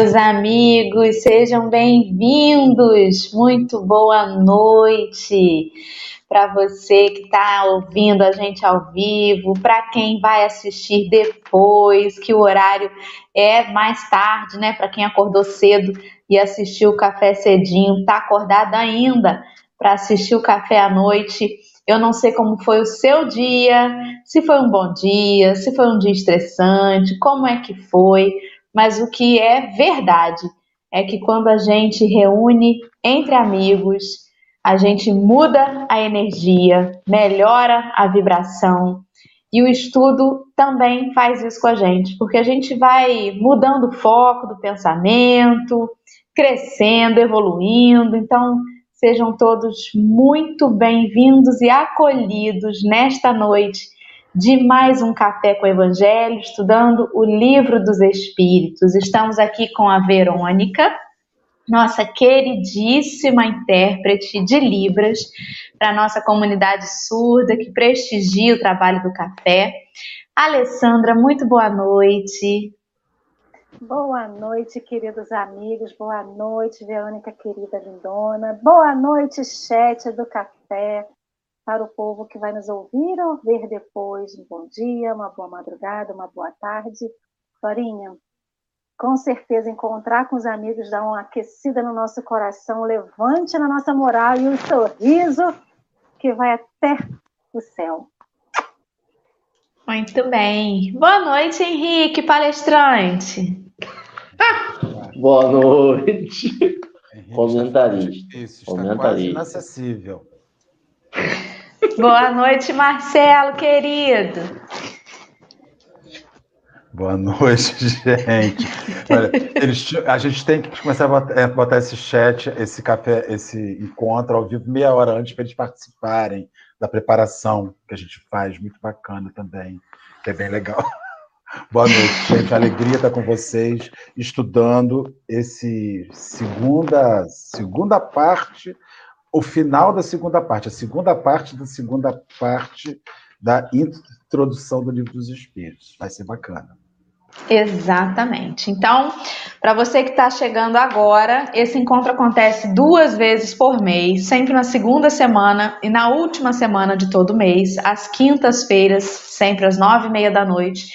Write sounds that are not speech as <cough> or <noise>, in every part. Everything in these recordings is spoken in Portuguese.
meus amigos, sejam bem-vindos. Muito boa noite para você que está ouvindo a gente ao vivo, para quem vai assistir depois, que o horário é mais tarde, né? Para quem acordou cedo e assistiu o café cedinho, está acordado ainda para assistir o café à noite. Eu não sei como foi o seu dia, se foi um bom dia, se foi um dia estressante, como é que foi, mas o que é verdade é que quando a gente reúne entre amigos, a gente muda a energia, melhora a vibração. E o estudo também faz isso com a gente, porque a gente vai mudando o foco do pensamento, crescendo, evoluindo. Então, sejam todos muito bem-vindos e acolhidos nesta noite de mais um Café com o Evangelho, estudando o Livro dos Espíritos. Estamos aqui com a Verônica nossa queridíssima intérprete de Libras, para a nossa comunidade surda que prestigia o trabalho do café. Alessandra, muito boa noite. Boa noite, queridos amigos. Boa noite, Verônica querida lindona. Boa noite, chat do café. Para o povo que vai nos ouvir ou ver depois, um bom dia, uma boa madrugada, uma boa tarde. Florinha, com certeza encontrar com os amigos dá uma aquecida no nosso coração, levante na nossa moral e um sorriso que vai até o céu. Muito bem. Boa noite, Henrique, palestrante. Boa noite. Comentarista. Isso, está Comentarista. quase inacessível. Boa noite, Marcelo, querido. Boa noite, <laughs> gente. Olha, eles, a gente tem que começar a botar, é, botar, esse chat, esse café, esse encontro ao vivo meia hora antes para eles participarem da preparação que a gente faz, muito bacana também, que é bem legal. <laughs> Boa noite, gente. Alegria estar com vocês, estudando esse segunda, segunda parte, o final da segunda parte, a segunda parte da segunda parte da introdução do livro dos Espíritos. Vai ser bacana. Exatamente. Então, para você que está chegando agora, esse encontro acontece duas vezes por mês, sempre na segunda semana e na última semana de todo mês, às quintas-feiras, sempre às nove e meia da noite.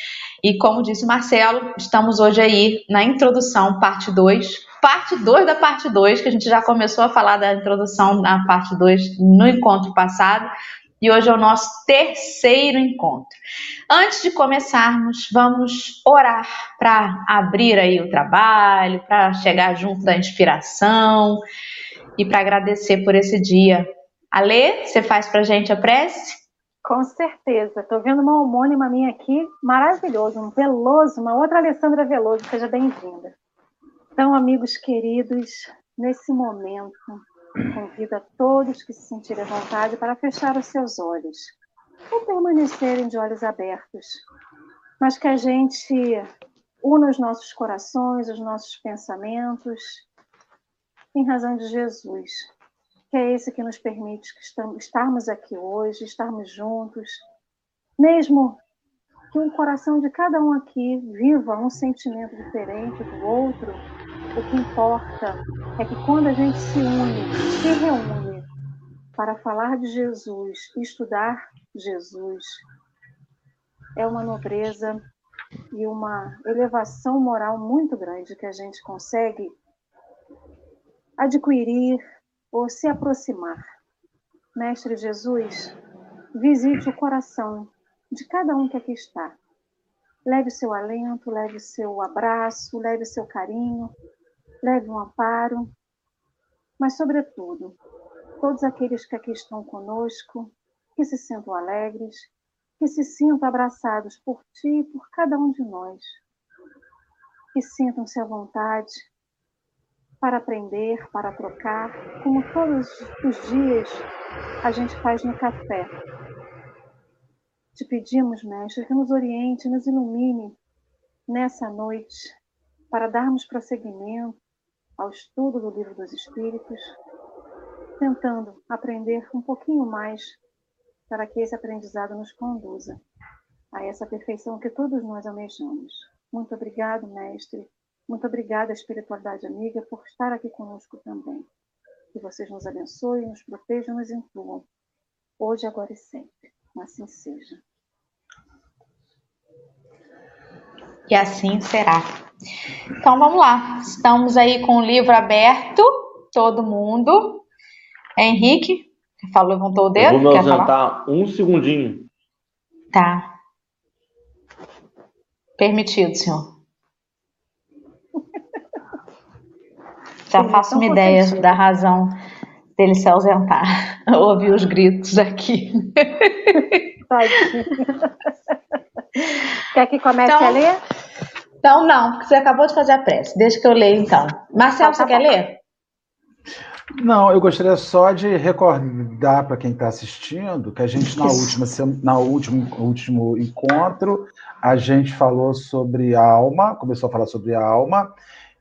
E como disse Marcelo, estamos hoje aí na introdução, parte 2, parte 2 da parte 2, que a gente já começou a falar da introdução na parte 2 no encontro passado e hoje é o nosso terceiro encontro. Antes de começarmos, vamos orar para abrir aí o trabalho, para chegar junto da inspiração e para agradecer por esse dia. Alê, você faz para gente a prece? Com certeza. Estou vendo uma homônima minha aqui, maravilhoso, um Veloso, uma outra Alessandra Veloso. Seja bem-vinda. Então, amigos queridos, nesse momento, Convido a todos que se sentirem à vontade para fechar os seus olhos ou permanecerem de olhos abertos, mas que a gente una os nossos corações, os nossos pensamentos, em razão de Jesus, que é esse que nos permite que estamos, estarmos aqui hoje, estarmos juntos, mesmo que um coração de cada um aqui viva um sentimento diferente do outro, o que importa é que quando a gente se une, se reúne para falar de Jesus, estudar Jesus, é uma nobreza e uma elevação moral muito grande que a gente consegue adquirir ou se aproximar. Mestre Jesus, visite o coração de cada um que aqui está. Leve seu alento, leve seu abraço, leve seu carinho, leve um amparo, mas, sobretudo, todos aqueles que aqui estão conosco, que se sintam alegres, que se sintam abraçados por ti e por cada um de nós, que sintam-se à vontade para aprender, para trocar, como todos os dias a gente faz no café. Te pedimos, Mestre, que nos oriente, nos ilumine nessa noite para darmos prosseguimento ao estudo do Livro dos Espíritos, tentando aprender um pouquinho mais para que esse aprendizado nos conduza a essa perfeição que todos nós almejamos. Muito obrigado, mestre. Muito obrigada, espiritualidade amiga, por estar aqui conosco também. Que vocês nos abençoem, nos protejam, nos incluam. Hoje, agora e sempre. Assim seja. E assim será. Então vamos lá. Estamos aí com o livro aberto, todo mundo. Henrique, falou, levantou o dedo. Eu vou me ausentar um segundinho. Tá. Permitido, senhor. <laughs> Já faço uma ideia da razão dele se ausentar. <laughs> Ouvir os gritos aqui. <laughs> Quer que comece então, a ler? Então, não, porque você acabou de fazer a prece. Deixa que eu leio, então. Marcelo, tá, você quer ler? Não, eu gostaria só de recordar para quem está assistindo que a gente, na última, na último, último encontro, a gente falou sobre a alma, começou a falar sobre a alma,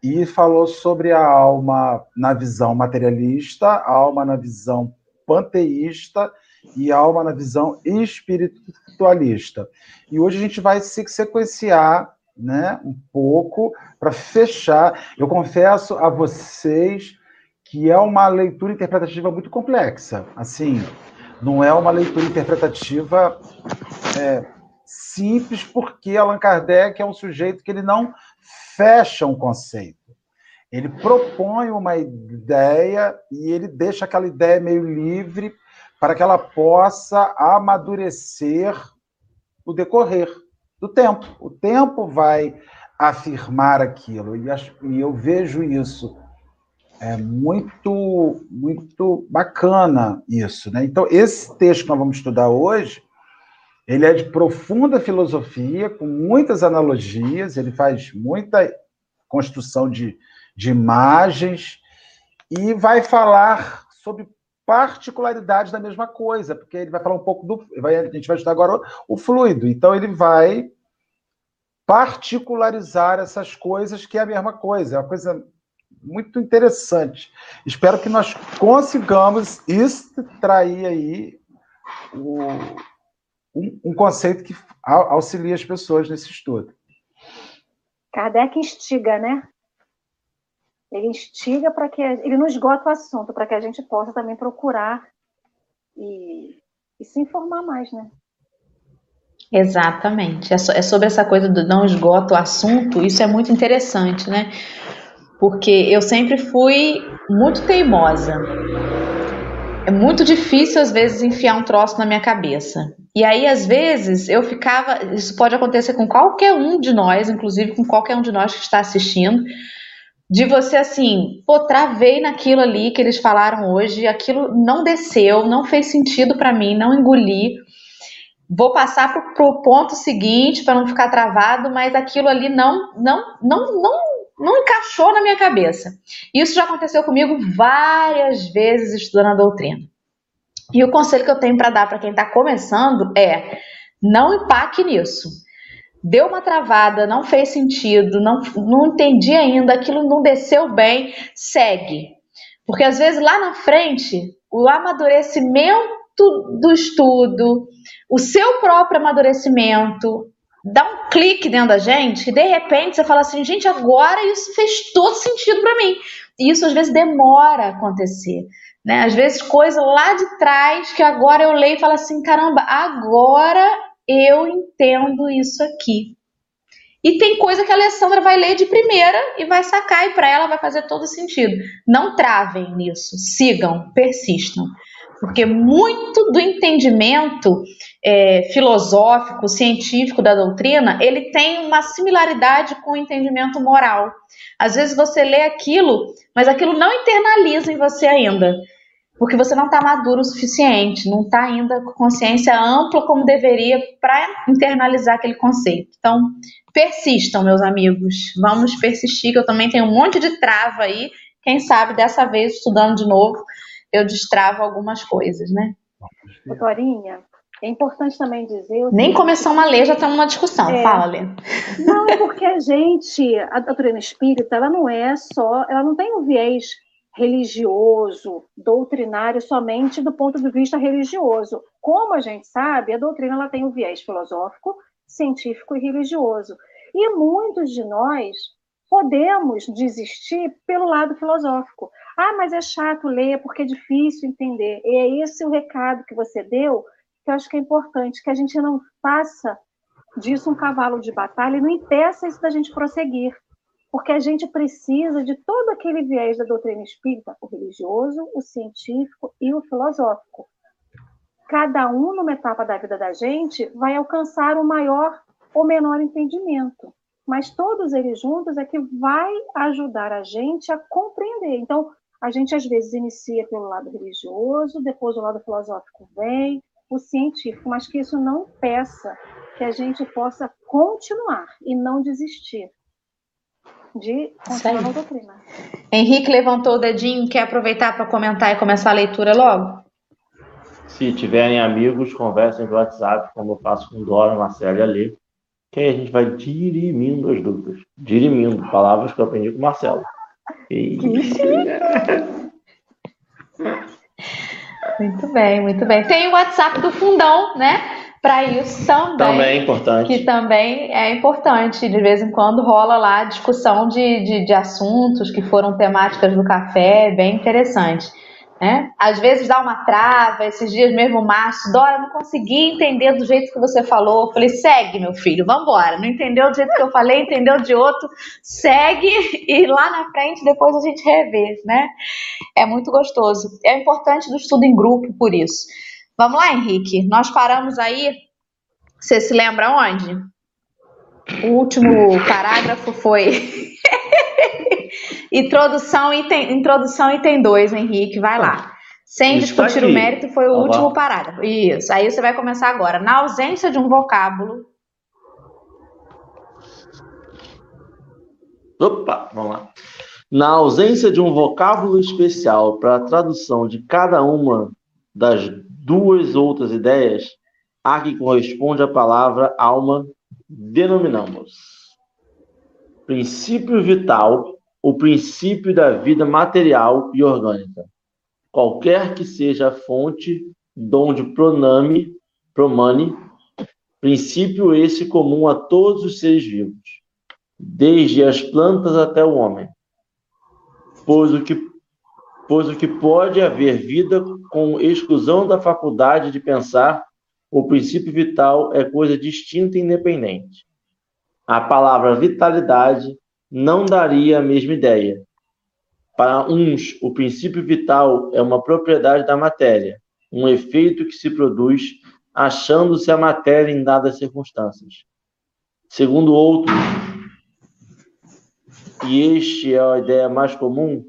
e falou sobre a alma na visão materialista, a alma na visão panteísta e a alma na visão espiritualista. E hoje a gente vai se sequenciar né, um pouco para fechar. Eu confesso a vocês que é uma leitura interpretativa muito complexa. Assim, não é uma leitura interpretativa é, simples, porque Allan Kardec é um sujeito que ele não fecha um conceito. Ele propõe uma ideia e ele deixa aquela ideia meio livre para que ela possa amadurecer no decorrer do tempo. O tempo vai afirmar aquilo, e eu vejo isso. É muito, muito bacana isso. Né? Então, esse texto que nós vamos estudar hoje, ele é de profunda filosofia, com muitas analogias, ele faz muita construção de, de imagens e vai falar sobre particularidades da mesma coisa, porque ele vai falar um pouco do. Vai, a gente vai estudar agora o, fluido. Então, ele vai particularizar essas coisas, que é a mesma coisa, é uma coisa muito interessante. Espero que nós consigamos extrair aí o, um, um, conceito que auxilie as pessoas nesse estudo. Kardec instiga, né? Ele instiga para que ele não esgota o assunto, para que a gente possa também procurar e, e se informar mais, né? Exatamente. É, é sobre essa coisa do não esgota o assunto, isso é muito interessante, né? Porque eu sempre fui muito teimosa. É muito difícil, às vezes, enfiar um troço na minha cabeça. E aí, às vezes, eu ficava. Isso pode acontecer com qualquer um de nós, inclusive com qualquer um de nós que está assistindo de você assim, pô, travei naquilo ali que eles falaram hoje, aquilo não desceu, não fez sentido para mim, não engoli. Vou passar para o ponto seguinte para não ficar travado, mas aquilo ali não, não, não, não, não encaixou na minha cabeça. Isso já aconteceu comigo várias vezes estudando a doutrina. E o conselho que eu tenho para dar para quem está começando é: não empaque nisso deu uma travada, não fez sentido, não, não entendi ainda, aquilo não desceu bem, segue. Porque às vezes lá na frente, o amadurecimento do estudo, o seu próprio amadurecimento, dá um clique dentro da gente e de repente você fala assim, gente, agora isso fez todo sentido para mim. E isso às vezes demora a acontecer. Né? Às vezes coisa lá de trás que agora eu leio e falo assim, caramba, agora eu entendo isso aqui. E tem coisa que a Alessandra vai ler de primeira e vai sacar, e para ela vai fazer todo sentido. Não travem nisso, sigam, persistam. Porque muito do entendimento é, filosófico, científico da doutrina, ele tem uma similaridade com o entendimento moral. Às vezes você lê aquilo, mas aquilo não internaliza em você ainda porque você não está maduro o suficiente, não está ainda com consciência ampla como deveria para internalizar aquele conceito. Então, persistam, meus amigos. Vamos persistir, que eu também tenho um monte de trava aí. Quem sabe dessa vez, estudando de novo, eu destravo algumas coisas, né? Doutorinha, é importante também dizer. Nem começamos a ler, já estamos na discussão. É, Fala, Lê. Não, é porque a gente, a doutrina espírita, ela não é só, ela não tem um viés religioso, doutrinário somente do ponto de vista religioso. Como a gente sabe, a doutrina ela tem um viés filosófico, científico e religioso. E muitos de nós podemos desistir pelo lado filosófico. Ah, mas é chato ler porque é difícil entender. E é esse o recado que você deu, que eu acho que é importante, que a gente não faça disso um cavalo de batalha e não impeça isso da gente prosseguir. Porque a gente precisa de todo aquele viés da doutrina espírita, o religioso, o científico e o filosófico. Cada um, numa etapa da vida da gente, vai alcançar o maior ou menor entendimento. Mas todos eles juntos é que vai ajudar a gente a compreender. Então, a gente às vezes inicia pelo lado religioso, depois o lado filosófico vem, o científico, mas que isso não peça que a gente possa continuar e não desistir de continuar a doutrina. Henrique levantou o dedinho, quer aproveitar para comentar e começar a leitura logo? Se tiverem amigos, conversem no WhatsApp, como eu faço com Dora, Marcelo e Ali, que aí a gente vai dirimindo as dúvidas. Dirimindo, palavras que eu aprendi com o Marcelo. E... Muito bem, muito bem. Tem o WhatsApp do Fundão, né? Para isso também. Também é importante. Que também é importante. De vez em quando rola lá discussão de, de, de assuntos que foram temáticas do café, bem interessante. Né? Às vezes dá uma trava, esses dias mesmo o Márcio, Dora, não consegui entender do jeito que você falou. Eu falei, segue, meu filho, vamos embora. Não entendeu do jeito que eu falei, entendeu de outro, segue <laughs> e lá na frente depois a gente revê, né? É muito gostoso. É importante do estudo em grupo por isso. Vamos lá, Henrique. Nós paramos aí. Você se lembra onde? O último parágrafo foi <laughs> introdução, item, introdução item 2, Henrique, vai lá. Sem Está discutir aqui. o mérito, foi o último parágrafo. Isso. Aí você vai começar agora. Na ausência de um vocábulo. Opa, vamos lá. Na ausência de um vocábulo especial para a tradução de cada uma das duas outras ideias, a que corresponde a palavra alma, denominamos. Princípio vital o princípio da vida material e orgânica, qualquer que seja a fonte donde proname, promane, princípio esse comum a todos os seres vivos, desde as plantas até o homem. Pois o que, pois o que pode haver vida com exclusão da faculdade de pensar, o princípio vital é coisa distinta e independente. A palavra vitalidade não daria a mesma ideia. Para uns, o princípio vital é uma propriedade da matéria, um efeito que se produz achando-se a matéria em dadas circunstâncias. Segundo outros, e este é a ideia mais comum,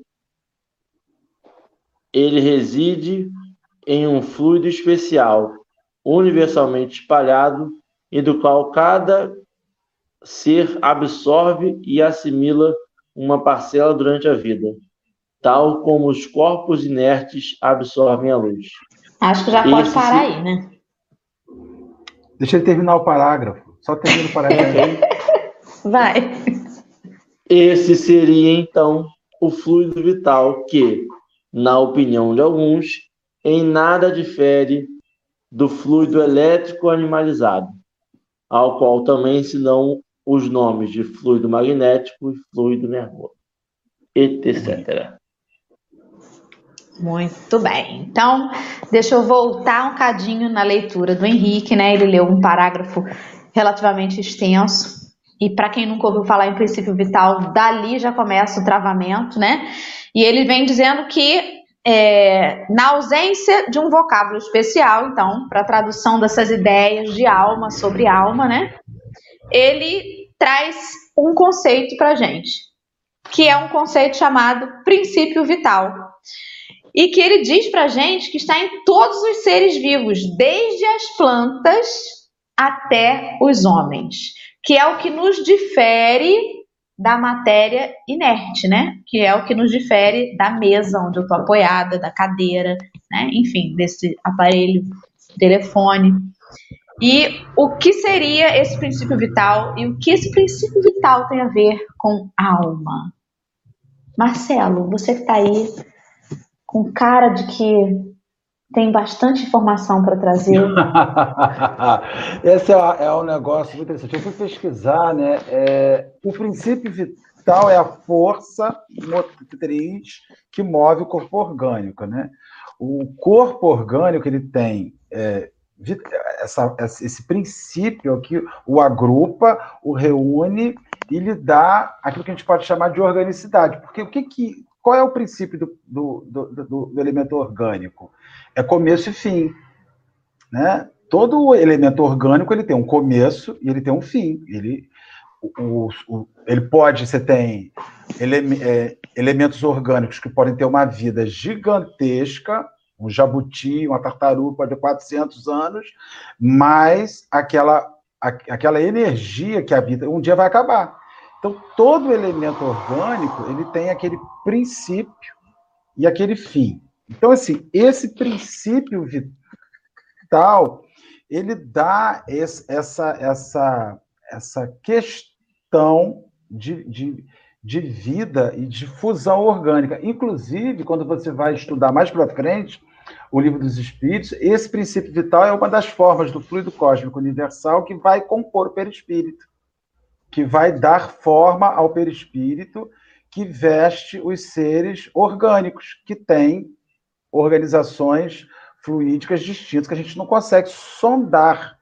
ele reside em um fluido especial, universalmente espalhado, e do qual cada ser absorve e assimila uma parcela durante a vida, tal como os corpos inertes absorvem a luz. Acho que já pode parar aí, né? Deixa ele terminar o parágrafo. Só termina o parágrafo aí. <laughs> Vai. Esse seria, então, o fluido vital que, na opinião de alguns, em nada difere do fluido elétrico animalizado, ao qual também se dão os nomes de fluido magnético e fluido nervoso, etc. Muito bem. Então, deixa eu voltar um cadinho na leitura do Henrique, né? Ele leu um parágrafo relativamente extenso. E para quem nunca ouviu falar em princípio vital, dali já começa o travamento, né? E ele vem dizendo que é, na ausência de um vocábulo especial, então, para a tradução dessas ideias de alma sobre alma, né? ele traz um conceito para gente, que é um conceito chamado princípio vital. E que ele diz para gente que está em todos os seres vivos, desde as plantas até os homens, que é o que nos difere da matéria inerte, né? Que é o que nos difere da mesa onde eu estou apoiada, da cadeira, né? Enfim, desse aparelho, telefone. E o que seria esse princípio vital e o que esse princípio vital tem a ver com alma? Marcelo, você que está aí com cara de que tem bastante informação para trazer. <laughs> Esse é, é, um negócio muito interessante. Eu fui pesquisar, né? É, o princípio vital é a força motriz que move o corpo orgânico, né? O corpo orgânico ele tem é, essa, esse princípio que o agrupa, o reúne e lhe dá aquilo que a gente pode chamar de organicidade. Porque o que, que qual é o princípio do, do, do, do elemento orgânico? É começo e fim. Né? Todo elemento orgânico ele tem um começo e ele tem um fim. Ele, o, o, ele pode, você tem ele, é, elementos orgânicos que podem ter uma vida gigantesca, um jabuti, uma tartaruga ter 400 anos, mas aquela, a, aquela energia que habita, um dia vai acabar. Então, todo elemento orgânico, ele tem aquele princípio e aquele fim. Então, assim, esse princípio vital, ele dá esse, essa, essa, essa questão de, de, de vida e de fusão orgânica. Inclusive, quando você vai estudar mais para frente, o livro dos Espíritos, esse princípio vital é uma das formas do fluido cósmico universal que vai compor o perispírito, que vai dar forma ao perispírito que veste os seres orgânicos, que têm organizações fluídicas distintas, que a gente não consegue sondar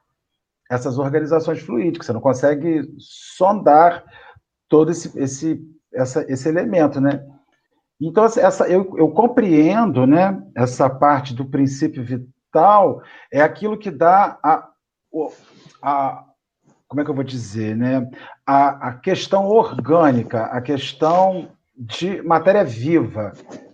essas organizações fluídicas, você não consegue sondar todo esse, esse, essa, esse elemento, né? Então, essa, eu, eu compreendo né, essa parte do princípio vital, é aquilo que dá a, a como é que eu vou dizer, né? A, a questão orgânica, a questão de matéria viva,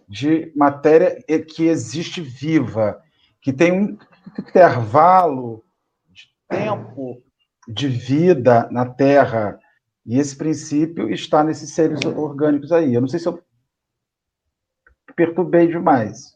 de matéria que existe viva, que tem um intervalo de tempo de vida na Terra. E esse princípio está nesses seres orgânicos aí. Eu não sei se eu perturbei demais.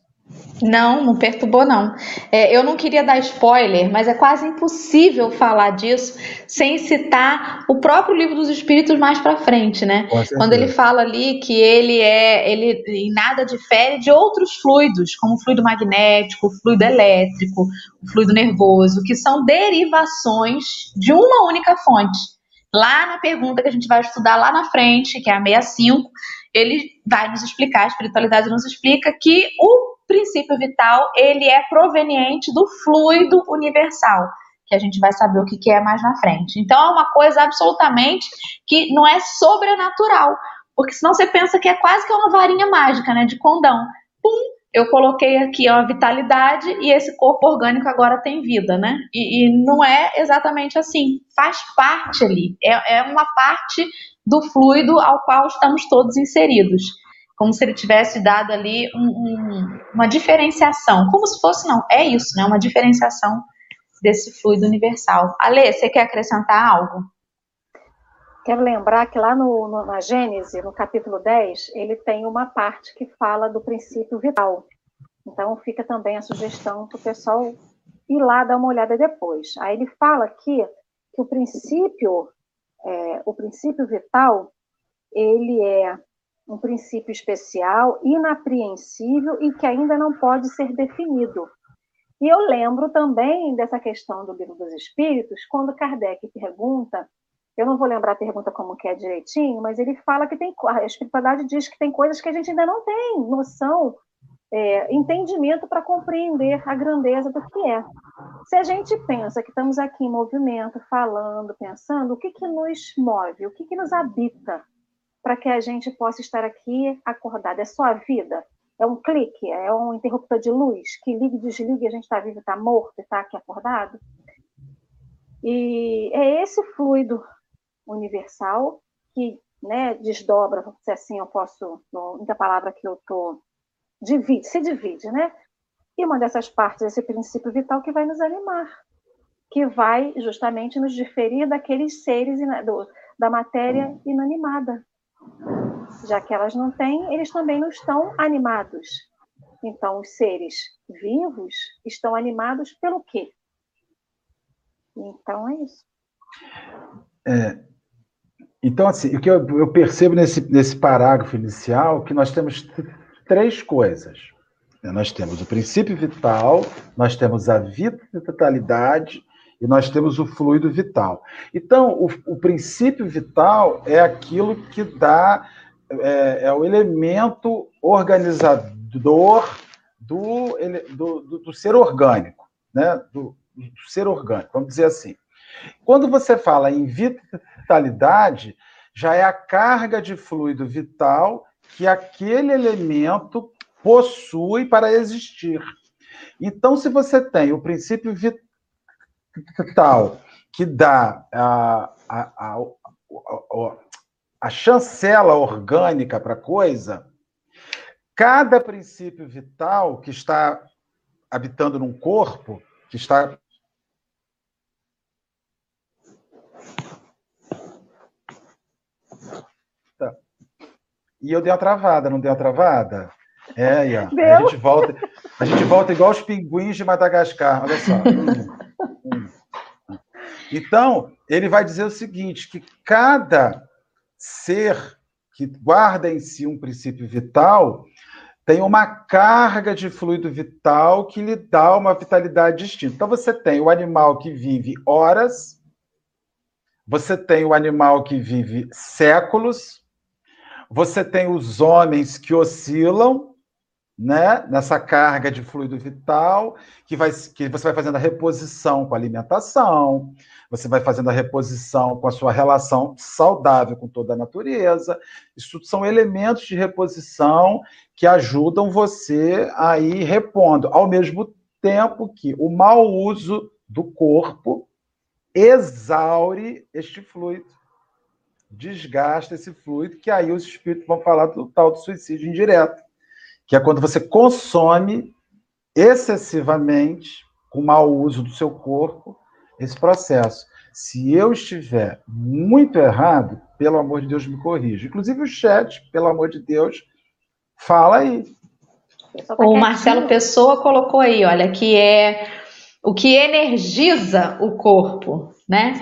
Não, não perturbou, não. É, eu não queria dar spoiler, mas é quase impossível falar disso sem citar o próprio livro dos Espíritos mais para frente, né? Quando ele fala ali que ele é, ele em nada difere de outros fluidos, como o fluido magnético, o fluido elétrico, o fluido nervoso, que são derivações de uma única fonte. Lá na pergunta que a gente vai estudar lá na frente, que é a 65, ele vai nos explicar, a espiritualidade nos explica que o princípio vital ele é proveniente do fluido universal, que a gente vai saber o que, é mais na frente. Então é uma coisa absolutamente que não é sobrenatural, porque senão você pensa que é quase que uma varinha mágica, né, de condão. Pum, eu coloquei aqui a vitalidade e esse corpo orgânico agora tem vida, né? E, e não é exatamente assim. Faz parte ali. É, é uma parte do fluido ao qual estamos todos inseridos. Como se ele tivesse dado ali um, um, uma diferenciação. Como se fosse, não, é isso, né? Uma diferenciação desse fluido universal. Ale, você quer acrescentar algo? Quero lembrar que lá no, no, na Gênese, no capítulo 10, ele tem uma parte que fala do princípio vital. Então fica também a sugestão para o pessoal ir lá dar uma olhada depois. Aí ele fala aqui que o princípio é, o princípio vital, ele é um princípio especial, inapreensível e que ainda não pode ser definido. E eu lembro também dessa questão do livro dos Espíritos, quando Kardec pergunta, eu não vou lembrar a pergunta como que é direitinho, mas ele fala que tem, a espiritualidade diz que tem coisas que a gente ainda não tem noção é, entendimento para compreender a grandeza do que é. Se a gente pensa que estamos aqui em movimento, falando, pensando, o que, que nos move, o que, que nos habita para que a gente possa estar aqui acordado? É só a vida? É um clique? É um interruptor de luz que liga e desliga a gente está vivo, está morto está aqui acordado? E é esse fluido universal que né, desdobra, se assim eu posso, muita palavra que eu estou divide, se divide, né? E uma dessas partes esse princípio vital que vai nos animar, que vai justamente nos diferir daqueles seres do, da matéria inanimada. Já que elas não têm, eles também não estão animados. Então, os seres vivos estão animados pelo quê? Então, é isso. É, então, assim, o que eu, eu percebo nesse, nesse parágrafo inicial, que nós temos três coisas. Nós temos o princípio vital, nós temos a vitalidade e nós temos o fluido vital. Então, o, o princípio vital é aquilo que dá, é, é o elemento organizador do, do, do, do ser orgânico, né? Do, do, ser orgânico, vamos dizer assim. Quando você fala em vitalidade, já é a carga de fluido vital que aquele elemento possui para existir. Então, se você tem o princípio vital que dá a, a, a, a, a chancela orgânica para a coisa, cada princípio vital que está habitando num corpo, que está tá. E eu dei uma travada, não dei uma travada? É, Ian. A gente volta, a gente volta igual os pinguins de Madagascar. Olha só. <laughs> Então, ele vai dizer o seguinte: que cada ser que guarda em si um princípio vital tem uma carga de fluido vital que lhe dá uma vitalidade distinta. Então, você tem o animal que vive horas, você tem o animal que vive séculos, você tem os homens que oscilam, né, nessa carga de fluido vital, que, vai, que você vai fazendo a reposição com a alimentação, você vai fazendo a reposição com a sua relação saudável com toda a natureza. Isso são elementos de reposição que ajudam você a ir repondo, ao mesmo tempo que o mau uso do corpo exaure este fluido, desgasta esse fluido, que aí os espíritos vão falar do tal do suicídio indireto que é quando você consome excessivamente, com mau uso do seu corpo, esse processo. Se eu estiver muito errado, pelo amor de Deus, me corrija. Inclusive o chat, pelo amor de Deus, fala aí. O Marcelo Pessoa colocou aí, olha, que é o que energiza o corpo, né?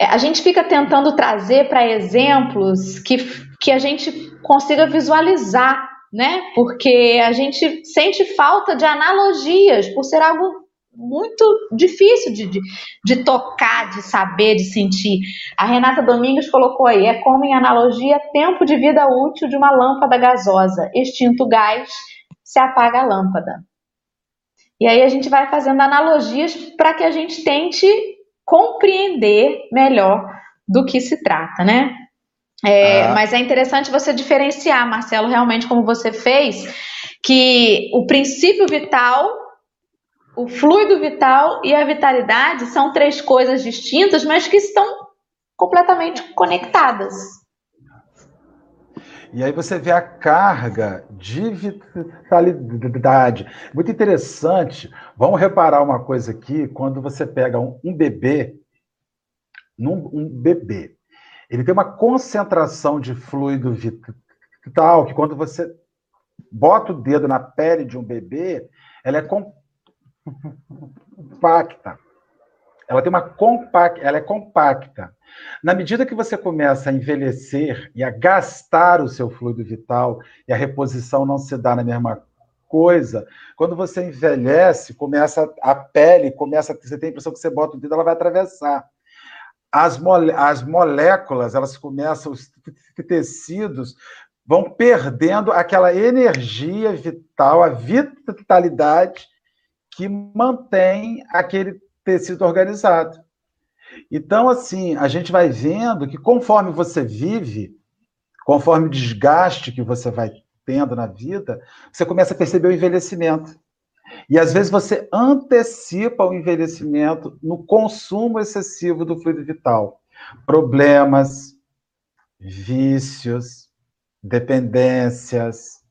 É, a gente fica tentando trazer para exemplos que, que a gente consiga visualizar né? Porque a gente sente falta de analogias, por ser algo muito difícil de, de, de, tocar, de saber, de sentir. A Renata Domingos colocou aí: é como em analogia tempo de vida útil de uma lâmpada gasosa. Extinto o gás, se apaga a lâmpada. E aí a gente vai fazendo analogias para que a gente tente compreender melhor do que se trata, né? É, ah. Mas é interessante você diferenciar, Marcelo, realmente como você fez, que o princípio vital, o fluido vital e a vitalidade são três coisas distintas, mas que estão completamente conectadas. E aí você vê a carga de vitalidade. Muito interessante. Vamos reparar uma coisa aqui, quando você pega um, um bebê, num, um bebê, ele tem uma concentração de fluido vital que quando você bota o dedo na pele de um bebê, ela é compacta. Ela tem uma compacta, ela é compacta. Na medida que você começa a envelhecer e a gastar o seu fluido vital e a reposição não se dá na mesma coisa, quando você envelhece, começa a pele, começa, você tem a impressão que você bota o dedo, ela vai atravessar as, mole, as moléculas, elas começam, os tecidos vão perdendo aquela energia vital, a vitalidade que mantém aquele tecido organizado. Então, assim, a gente vai vendo que conforme você vive, conforme o desgaste que você vai tendo na vida, você começa a perceber o envelhecimento. E às vezes você antecipa o envelhecimento no consumo excessivo do fluido vital. Problemas, vícios, dependências,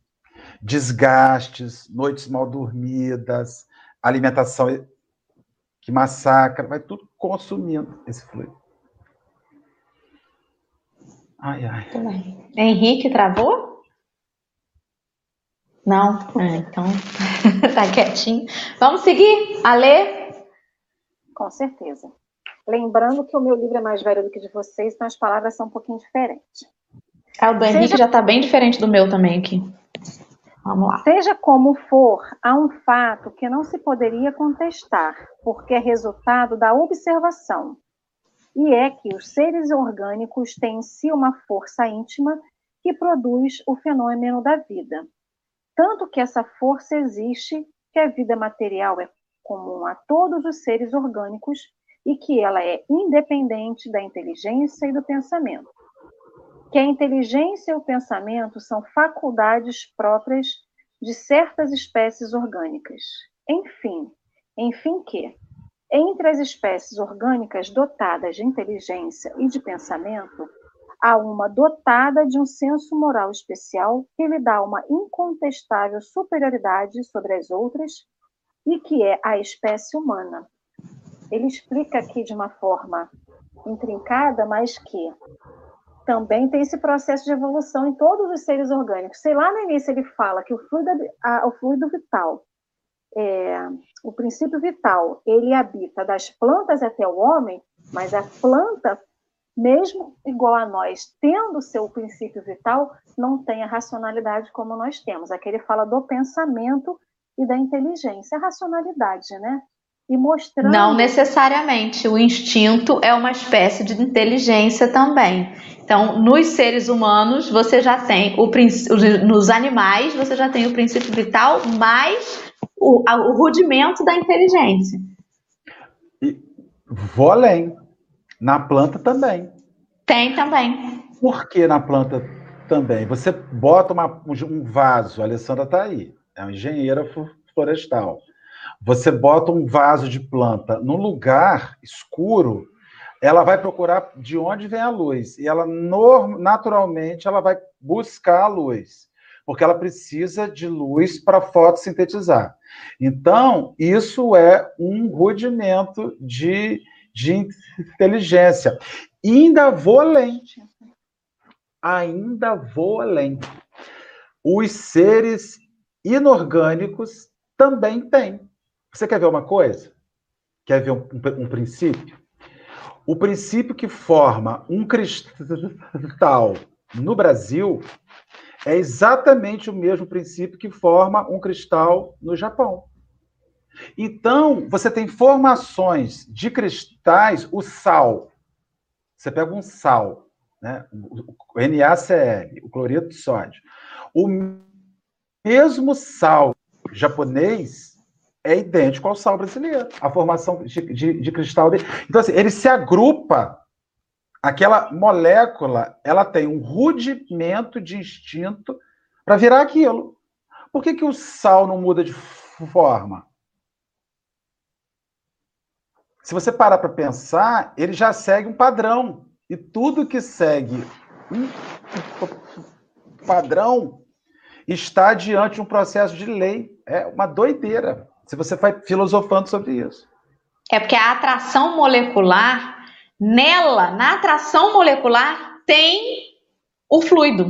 desgastes, noites mal dormidas, alimentação que massacra, vai tudo consumindo esse fluido. Ai, ai. Henrique travou? Não? Ah, então <laughs> tá quietinho. Vamos seguir? A ler? Com certeza. Lembrando que o meu livro é mais velho do que de vocês, então as palavras são um pouquinho diferentes. Ah, o do Henrique Seja... já tá bem diferente do meu também aqui. Vamos lá. Seja como for, há um fato que não se poderia contestar, porque é resultado da observação. E é que os seres orgânicos têm em si uma força íntima que produz o fenômeno da vida. Tanto que essa força existe, que a vida material é comum a todos os seres orgânicos e que ela é independente da inteligência e do pensamento que a inteligência e o pensamento são faculdades próprias de certas espécies orgânicas. Enfim, enfim que, entre as espécies orgânicas dotadas de inteligência e de pensamento, há uma dotada de um senso moral especial que lhe dá uma incontestável superioridade sobre as outras e que é a espécie humana. Ele explica aqui de uma forma intrincada, mas que também tem esse processo de evolução em todos os seres orgânicos. Sei lá no início ele fala que o fluido, a, o fluido vital, é, o princípio vital, ele habita das plantas até o homem, mas a planta, mesmo igual a nós, tendo seu princípio vital, não tem a racionalidade como nós temos. Aqui ele fala do pensamento e da inteligência, a racionalidade, né? E mostrando. Não necessariamente. O instinto é uma espécie de inteligência também. Então, nos seres humanos, você já tem o nos animais, você já tem o princípio vital mais o, o rudimento da inteligência. E vou além. Na planta também. Tem também. Por que na planta também? Você bota uma, um vaso, a Alessandra está aí, é uma engenheira florestal. Você bota um vaso de planta no lugar escuro, ela vai procurar de onde vem a luz e ela naturalmente ela vai buscar a luz, porque ela precisa de luz para fotossintetizar. Então, isso é um rudimento de, de inteligência. E ainda vou além. Ainda vou além. Os seres inorgânicos também têm. Você quer ver uma coisa? Quer ver um, um, um princípio? O princípio que forma um cristal no Brasil é exatamente o mesmo princípio que forma um cristal no Japão. Então, você tem formações de cristais, o sal. Você pega um sal, né? o NaCl, o cloreto de sódio. O mesmo sal japonês é idêntico ao sal brasileiro, a formação de, de, de cristal dele. Então, assim, ele se agrupa, aquela molécula, ela tem um rudimento de instinto para virar aquilo. Por que, que o sal não muda de forma? Se você parar para pensar, ele já segue um padrão. E tudo que segue um padrão está diante de um processo de lei. É uma doideira se você vai filosofando sobre isso. É porque a atração molecular, nela, na atração molecular, tem o fluido.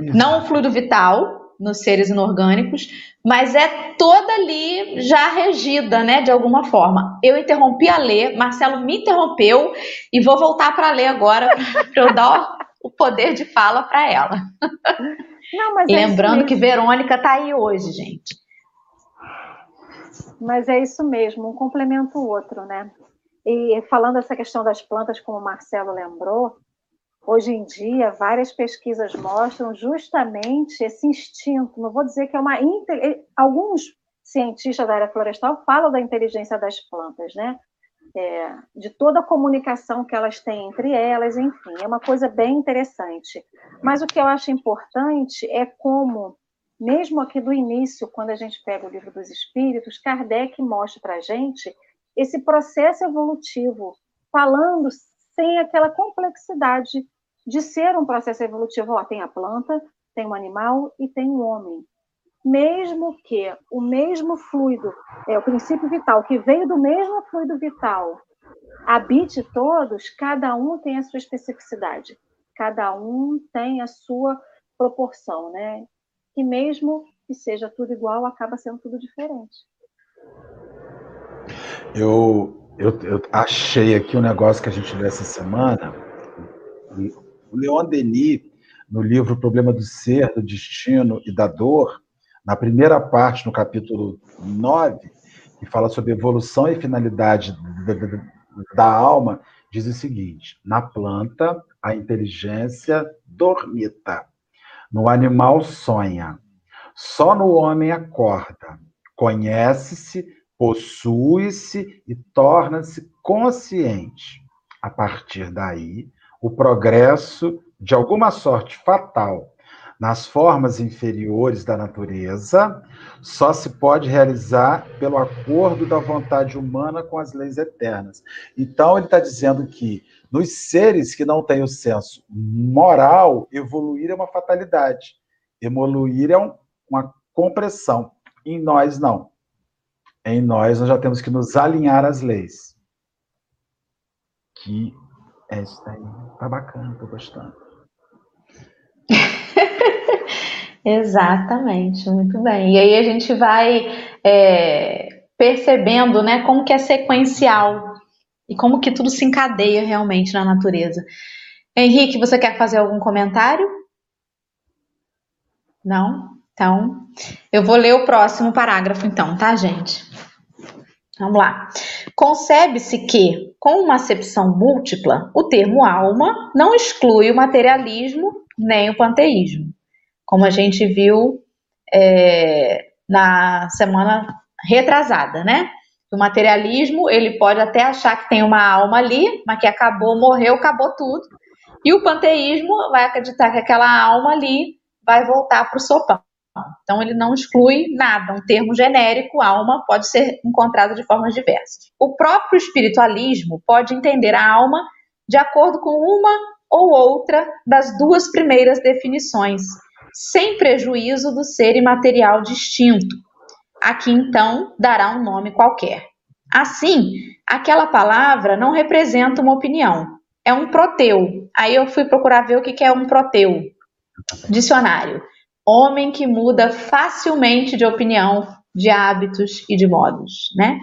Exato. Não o fluido vital, nos seres inorgânicos, mas é toda ali já regida, né, de alguma forma. Eu interrompi a ler, Marcelo me interrompeu e vou voltar para ler agora <laughs> para eu dar o poder de fala para ela. Não, é Lembrando é que Verônica está aí hoje, gente. Mas é isso mesmo, um complementa o outro, né? E falando essa questão das plantas, como o Marcelo lembrou, hoje em dia várias pesquisas mostram justamente esse instinto. Não vou dizer que é uma alguns cientistas da área florestal falam da inteligência das plantas, né? É, de toda a comunicação que elas têm entre elas, enfim, é uma coisa bem interessante. Mas o que eu acho importante é como mesmo aqui do início, quando a gente pega o livro dos Espíritos, Kardec mostra para a gente esse processo evolutivo, falando sem aquela complexidade de ser um processo evolutivo. Ó, tem a planta, tem o animal e tem o homem. Mesmo que o mesmo fluido, é o princípio vital, que veio do mesmo fluido vital, habite todos, cada um tem a sua especificidade, cada um tem a sua proporção, né? que mesmo que seja tudo igual, acaba sendo tudo diferente. Eu, eu, eu achei aqui um negócio que a gente leu essa semana. O Leon Denis, no livro Problema do Ser, do Destino e da Dor, na primeira parte, no capítulo 9, que fala sobre evolução e finalidade da alma, diz o seguinte: na planta, a inteligência dormita, no animal sonha, só no homem acorda, conhece-se, possui-se e torna-se consciente. A partir daí, o progresso, de alguma sorte fatal, nas formas inferiores da natureza, só se pode realizar pelo acordo da vontade humana com as leis eternas. Então, ele está dizendo que nos seres que não têm o senso moral, evoluir é uma fatalidade. Evoluir é um, uma compressão. Em nós, não. Em nós, nós já temos que nos alinhar às leis. Que é isso aí. Tá bacana, tô gostando. <laughs> Exatamente, muito bem. E aí a gente vai é, percebendo, né, como que é sequencial e como que tudo se encadeia realmente na natureza. Henrique, você quer fazer algum comentário? Não? Então, eu vou ler o próximo parágrafo, então, tá, gente? Vamos lá. Concebe-se que, com uma acepção múltipla, o termo alma não exclui o materialismo nem o panteísmo, como a gente viu é, na semana retrasada, né? O materialismo, ele pode até achar que tem uma alma ali, mas que acabou, morreu, acabou tudo. E o panteísmo vai acreditar que aquela alma ali vai voltar para o sopão. Então, ele não exclui nada. Um termo genérico, alma, pode ser encontrado de formas diversas. O próprio espiritualismo pode entender a alma de acordo com uma ou outra das duas primeiras definições, sem prejuízo do ser imaterial distinto. Aqui, então, dará um nome qualquer. Assim, aquela palavra não representa uma opinião, é um proteu. Aí eu fui procurar ver o que é um proteu. Dicionário homem que muda facilmente de opinião, de hábitos e de modos, né?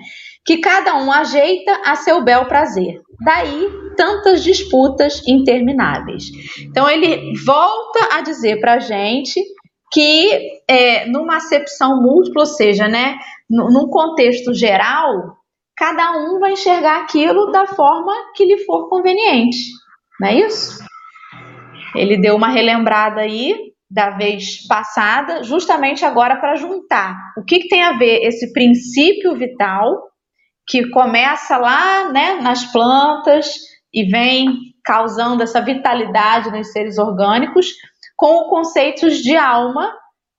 Que cada um ajeita a seu bel prazer. Daí tantas disputas intermináveis. Então ele volta a dizer para a gente que é, numa acepção múltipla, ou seja, né, num contexto geral, cada um vai enxergar aquilo da forma que lhe for conveniente, não é isso? Ele deu uma relembrada aí da vez passada, justamente agora para juntar o que, que, tem a ver esse princípio vital que começa lá né, nas plantas e vem causando essa vitalidade nos seres orgânicos com conceitos de alma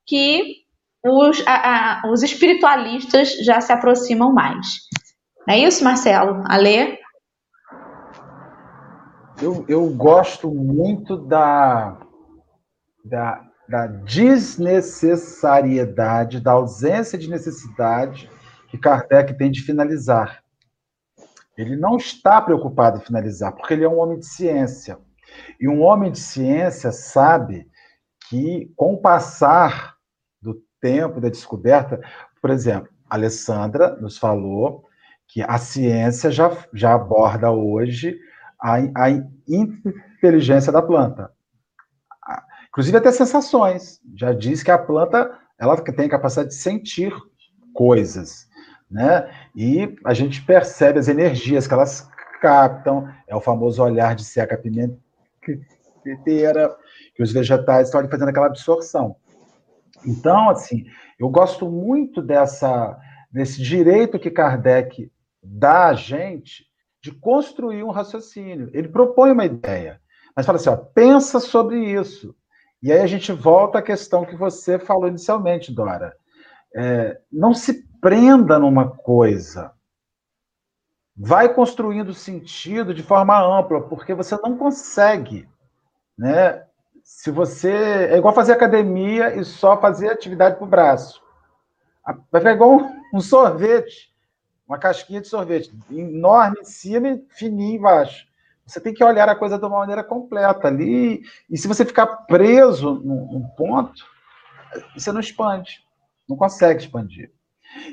que os, a, a, os espiritualistas já se aproximam mais. É isso, Marcelo? Alê? Eu, eu gosto muito da, da, da desnecessariedade, da ausência de necessidade que Kardec tem de finalizar. Ele não está preocupado em finalizar, porque ele é um homem de ciência. E um homem de ciência sabe que, com o passar do tempo, da descoberta, por exemplo, Alessandra nos falou que a ciência já, já aborda hoje a, a inteligência da planta. Inclusive até sensações. Já diz que a planta ela tem a capacidade de sentir coisas, né? E a gente percebe as energias que elas captam, é o famoso olhar de seca pimenteira, que os vegetais estão ali fazendo aquela absorção. Então, assim, eu gosto muito dessa desse direito que Kardec dá a gente de construir um raciocínio. Ele propõe uma ideia, mas fala assim, ó, pensa sobre isso. E aí a gente volta à questão que você falou inicialmente, Dora. É, não se prenda numa coisa. Vai construindo sentido de forma ampla, porque você não consegue, né? Se você é igual fazer academia e só fazer atividade para o braço, vai ficar igual um sorvete, uma casquinha de sorvete, enorme em cima e fininho embaixo. Você tem que olhar a coisa de uma maneira completa ali. E se você ficar preso num, ponto, você não expande. Não consegue expandir.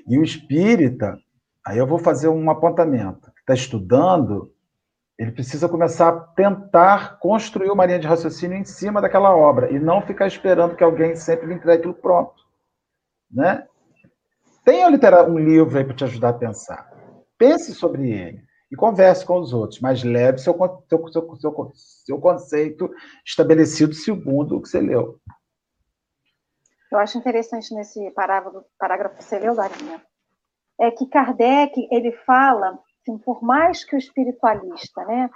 E o espírita, aí eu vou fazer um apontamento. Está estudando, ele precisa começar a tentar construir uma linha de raciocínio em cima daquela obra e não ficar esperando que alguém sempre lhe entregue aquilo pronto. né? Tenha um livro aí para te ajudar a pensar. Pense sobre ele e converse com os outros, mas leve seu, seu, seu, seu, seu conceito estabelecido segundo o que você leu. Eu acho interessante nesse parágrafo, parágrafo que você leu, Darinha, é que Kardec ele fala, assim, por mais que o espiritualista, né,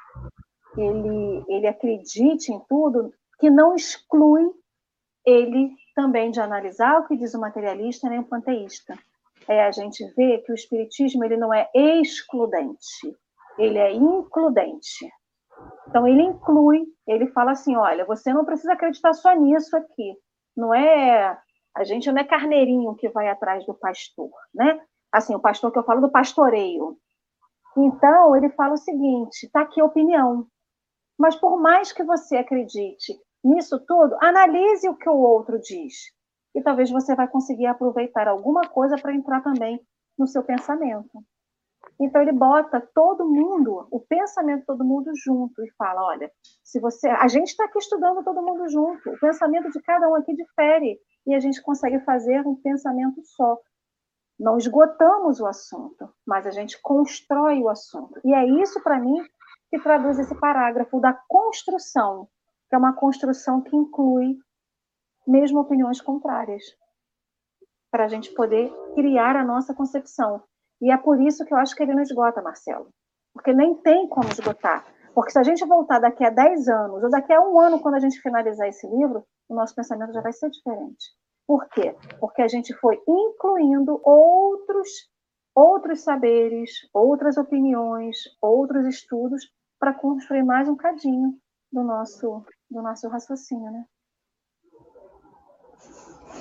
ele, ele acredite em tudo, que não exclui ele também de analisar o que diz o materialista nem o panteísta. É a gente vê que o espiritismo ele não é excludente, ele é includente. Então ele inclui, ele fala assim, olha, você não precisa acreditar só nisso aqui. Não é a gente não é carneirinho que vai atrás do pastor, né? Assim, o pastor que eu falo do pastoreio. Então, ele fala o seguinte: está aqui a opinião. Mas por mais que você acredite nisso tudo, analise o que o outro diz. E talvez você vai conseguir aproveitar alguma coisa para entrar também no seu pensamento. Então ele bota todo mundo, o pensamento de todo mundo junto e fala, olha, se você, a gente está aqui estudando todo mundo junto, o pensamento de cada um aqui difere e a gente consegue fazer um pensamento só. Não esgotamos o assunto, mas a gente constrói o assunto. E é isso para mim que traduz esse parágrafo da construção, que é uma construção que inclui mesmo opiniões contrárias, para a gente poder criar a nossa concepção. E é por isso que eu acho que ele não esgota, Marcelo. Porque nem tem como esgotar. Porque se a gente voltar daqui a 10 anos, ou daqui a um ano, quando a gente finalizar esse livro, o nosso pensamento já vai ser diferente. Por quê? Porque a gente foi incluindo outros, outros saberes, outras opiniões, outros estudos para construir mais um cadinho do nosso, do nosso raciocínio, né?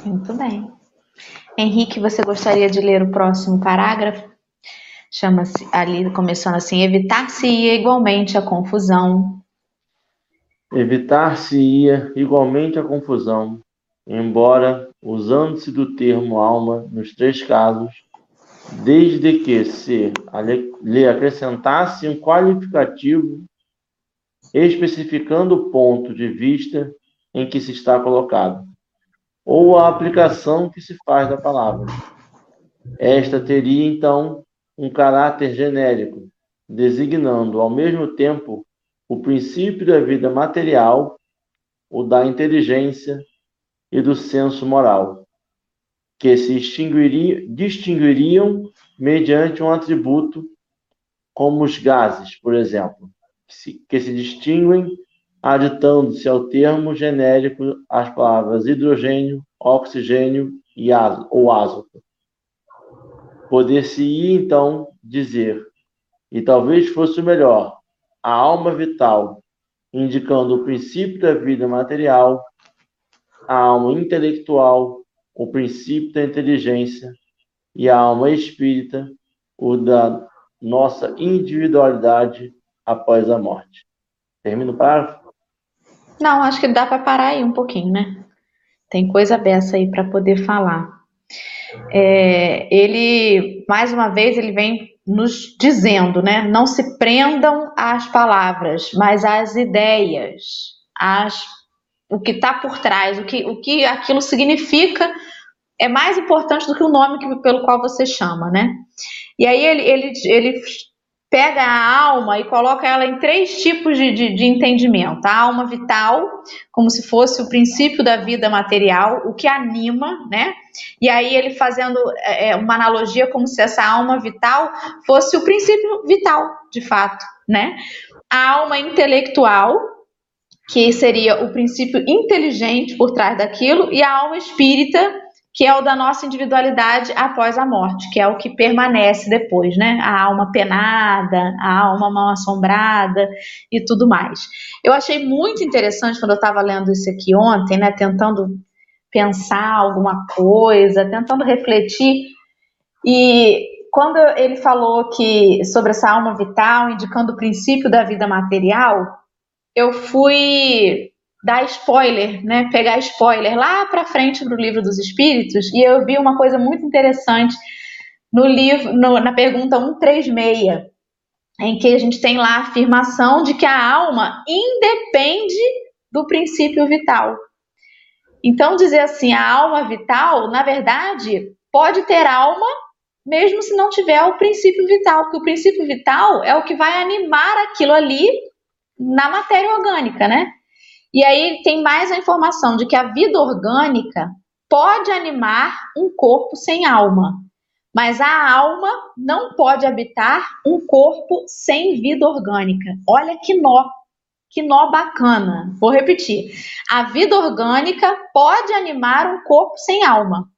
Muito bem. Henrique, você gostaria de ler o próximo parágrafo? Chama-se ali, começando assim: evitar-se-ia igualmente a confusão. Evitar-se-ia igualmente a confusão, embora, usando-se do termo alma nos três casos, desde que se lhe acrescentasse um qualificativo especificando o ponto de vista em que se está colocado ou a aplicação que se faz da palavra. Esta teria, então, um caráter genérico, designando ao mesmo tempo o princípio da vida material, o da inteligência e do senso moral, que se distinguiriam mediante um atributo, como os gases, por exemplo, que se, que se distinguem aditando-se ao termo genérico as palavras hidrogênio, oxigênio e ou azoto. Poder-se-ia, então, dizer, e talvez fosse o melhor, a alma vital, indicando o princípio da vida material, a alma intelectual, o princípio da inteligência, e a alma espírita, o da nossa individualidade após a morte. Termino o parágrafo? Não, acho que dá para parar aí um pouquinho, né? Tem coisa dessa aí para poder falar. É, ele, mais uma vez, ele vem nos dizendo, né? Não se prendam às palavras, mas às ideias, às, o que está por trás, o que, o que aquilo significa é mais importante do que o nome que, pelo qual você chama, né? E aí ele, ele, ele pega a alma e coloca ela em três tipos de, de, de, entendimento. A alma vital, como se fosse o princípio da vida material, o que anima, né? E aí ele fazendo é, é, uma analogia como se essa alma vital fosse o princípio vital, de fato, né? A alma intelectual, que seria o princípio inteligente por trás daquilo, e a alma espírita, que é o da nossa individualidade após a morte, que é o que permanece depois, né? A alma penada, a alma mal assombrada e tudo mais. Eu achei muito interessante quando eu estava lendo isso aqui ontem, né? Tentando pensar alguma coisa, tentando refletir. E quando ele falou que sobre essa alma vital, indicando o princípio da vida material, eu fui dar spoiler, né? Pegar spoiler lá para frente do livro dos Espíritos e eu vi uma coisa muito interessante no livro, no, na pergunta 136, em que a gente tem lá a afirmação de que a alma independe do princípio vital. Então, dizer assim, a alma vital, na verdade, pode ter alma mesmo se não tiver o princípio vital, porque o princípio vital é o que vai animar aquilo ali na matéria orgânica, né? E aí tem mais a informação de que a vida orgânica pode animar um corpo sem alma, mas a alma não pode habitar um corpo sem vida orgânica. Olha que nó, que nó bacana. Vou repetir. A vida orgânica pode animar um corpo sem alma,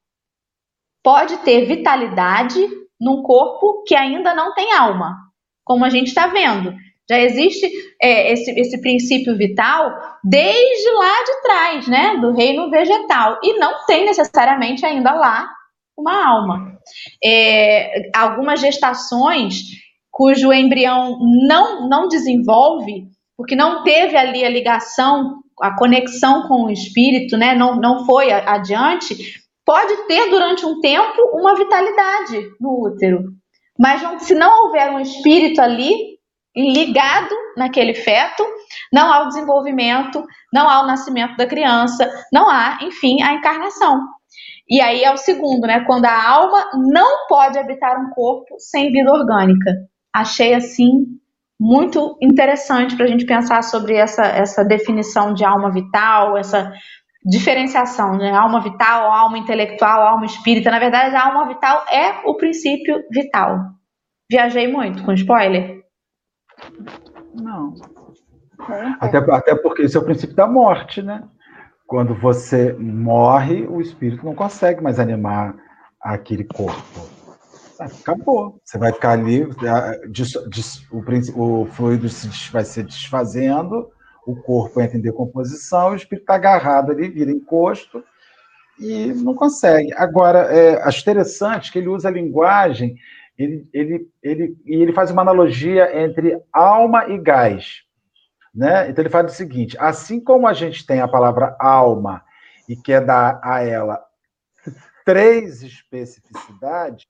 pode ter vitalidade num corpo que ainda não tem alma, como a gente está vendo. Já existe é, esse, esse princípio vital desde lá de trás, né, do reino vegetal, e não tem necessariamente ainda lá uma alma. É, algumas gestações cujo embrião não, não desenvolve, porque não teve ali a ligação, a conexão com o espírito, né, não, não foi adiante, pode ter durante um tempo uma vitalidade no útero. Mas não, se não houver um espírito ali ligado naquele feto, não há o desenvolvimento, não há o nascimento da criança, não há, enfim, a encarnação. E aí é o segundo, né? Quando a alma não pode habitar um corpo sem vida orgânica. Achei assim muito interessante para a gente pensar sobre essa, essa definição de alma vital, essa diferenciação, né? Alma vital, alma intelectual, alma espírita. Na verdade, a alma vital é o princípio vital. Viajei muito com spoiler? Não. Até, até porque esse é o princípio da morte, né? Quando você morre, o espírito não consegue mais animar aquele corpo. Acabou. Você vai ficar ali, o, o fluido vai se desfazendo, o corpo entra em decomposição, o espírito está agarrado ali, vira encosto e não consegue. Agora, é, acho interessante que ele usa a linguagem, ele, ele, ele, e ele faz uma analogia entre alma e gás. Né? Então ele fala o seguinte: assim como a gente tem a palavra alma e quer dar a ela três especificidades,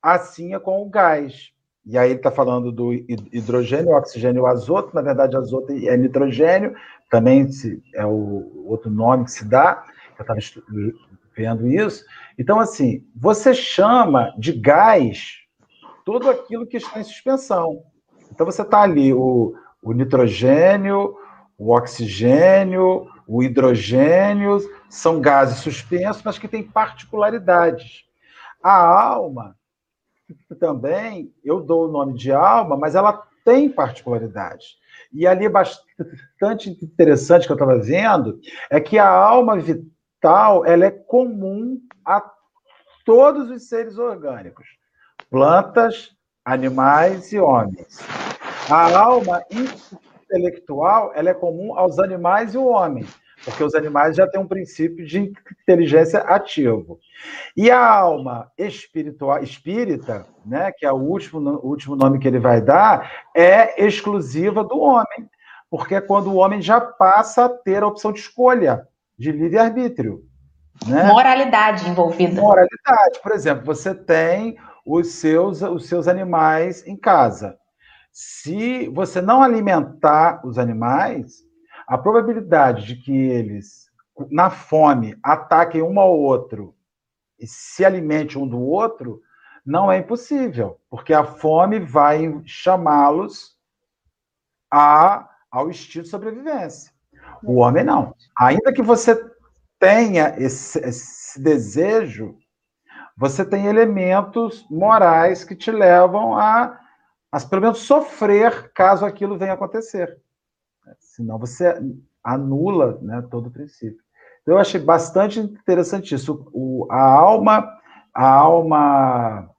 assim é com o gás. E aí ele está falando do hidrogênio, oxigênio e azoto. Na verdade, azoto é nitrogênio, também é o outro nome que se dá. Eu estava vendo isso. Então, assim, você chama de gás tudo aquilo que está em suspensão. Então, você está ali o, o nitrogênio, o oxigênio, o hidrogênio, são gases suspensos, mas que têm particularidades. A alma também, eu dou o nome de alma, mas ela tem particularidades. E ali bastante interessante que eu estava vendo é que a alma vital ela é comum a todos os seres orgânicos, plantas, animais e homens. A alma intelectual ela é comum aos animais e ao homem, porque os animais já têm um princípio de inteligência ativo. E a alma espiritual, espírita, né, que é o último, o último nome que ele vai dar, é exclusiva do homem, porque é quando o homem já passa a ter a opção de escolha, de livre-arbítrio. Né? Moralidade envolvida. Moralidade. Por exemplo, você tem os seus, os seus animais em casa. Se você não alimentar os animais, a probabilidade de que eles, na fome, ataquem um ao outro e se alimentem um do outro não é impossível, porque a fome vai chamá-los a, ao instinto de sobrevivência. O homem não. Ainda que você tenha esse, esse desejo, você tem elementos morais que te levam a, a, pelo menos, sofrer caso aquilo venha acontecer. Senão você anula né, todo o princípio. Então, eu achei bastante interessante isso. O, a alma, a alma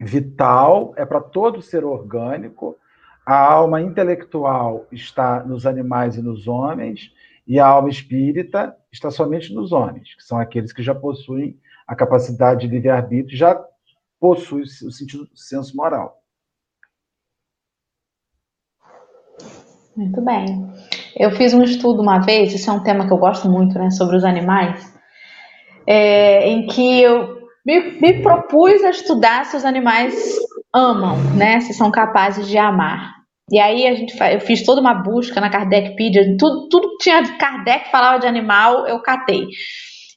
vital é para todo ser orgânico, a alma intelectual está nos animais e nos homens, e a alma espírita está somente nos homens, que são aqueles que já possuem a capacidade de livre-arbítrio, já possuem o sentido do senso moral. Muito bem. Eu fiz um estudo uma vez, isso é um tema que eu gosto muito, né, sobre os animais, é, em que eu me, me, propus a estudar se os animais amam, né, se são capazes de amar. E aí a gente, eu fiz toda uma busca na Kardecpedia, tudo, tudo que tinha de Kardec falava de animal, eu catei.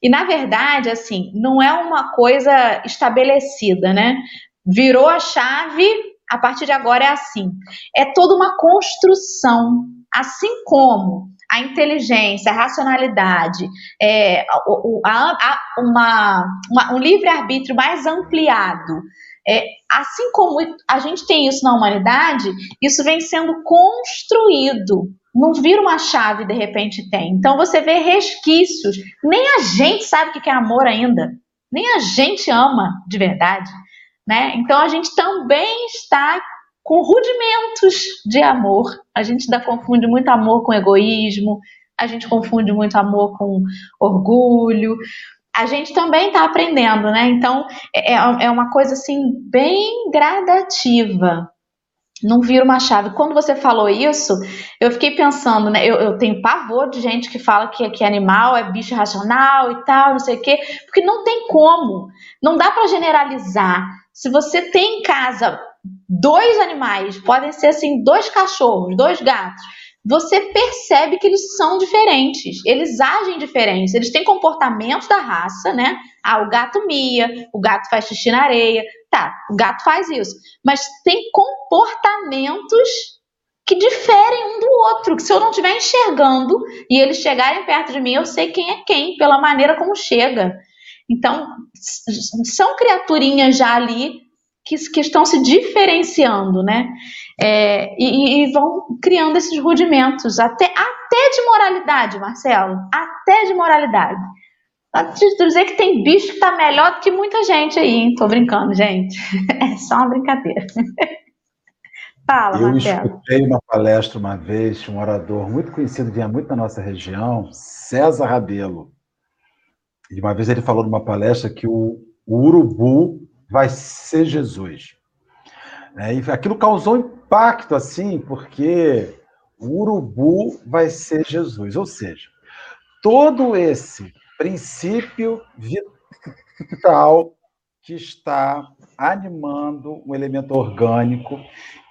E na verdade, assim, não é uma coisa estabelecida, né? Virou a chave, a partir de agora é assim. É toda uma construção, assim como a inteligência, a racionalidade, é, a, a, uma, uma, um livre-arbítrio mais ampliado, é, assim como a gente tem isso na humanidade, isso vem sendo construído. Não vira uma chave de repente tem. Então você vê resquícios. Nem a gente sabe o que é amor ainda. Nem a gente ama de verdade. Né? Então a gente também está com rudimentos de amor. A gente ainda confunde muito amor com egoísmo, a gente confunde muito amor com orgulho, a gente também está aprendendo, né? Então é, é, é uma coisa assim bem gradativa. Não vira uma chave. Quando você falou isso, eu fiquei pensando, né? Eu, eu tenho pavor de gente que fala que, que animal é bicho racional e tal, não sei o quê, porque não tem como. Não dá para generalizar. Se você tem em casa dois animais, podem ser assim, dois cachorros, dois gatos você percebe que eles são diferentes, eles agem diferentes, eles têm comportamentos da raça, né? Ah, o gato mia, o gato faz xixi na areia, tá, o gato faz isso, mas tem comportamentos que diferem um do outro, que se eu não estiver enxergando e eles chegarem perto de mim, eu sei quem é quem, pela maneira como chega. Então, são criaturinhas já ali que, que estão se diferenciando, né? É, e, e, vão criando esses rudimentos, até, até de moralidade, Marcelo, até de moralidade. Pra te dizer que tem bicho que tá melhor do que muita gente aí, hein? Tô brincando, gente. <laughs> É só uma brincadeira. <laughs> Fala, Eu Marcelo. escutei uma palestra uma vez de um orador muito conhecido, vinha muito na nossa região, César Rabelo. E uma vez ele falou numa palestra que o, o urubu vai ser Jesus. É, e aquilo causou impacto, assim, porque o urubu vai ser Jesus. Ou seja, todo esse princípio vital que está animando um elemento orgânico,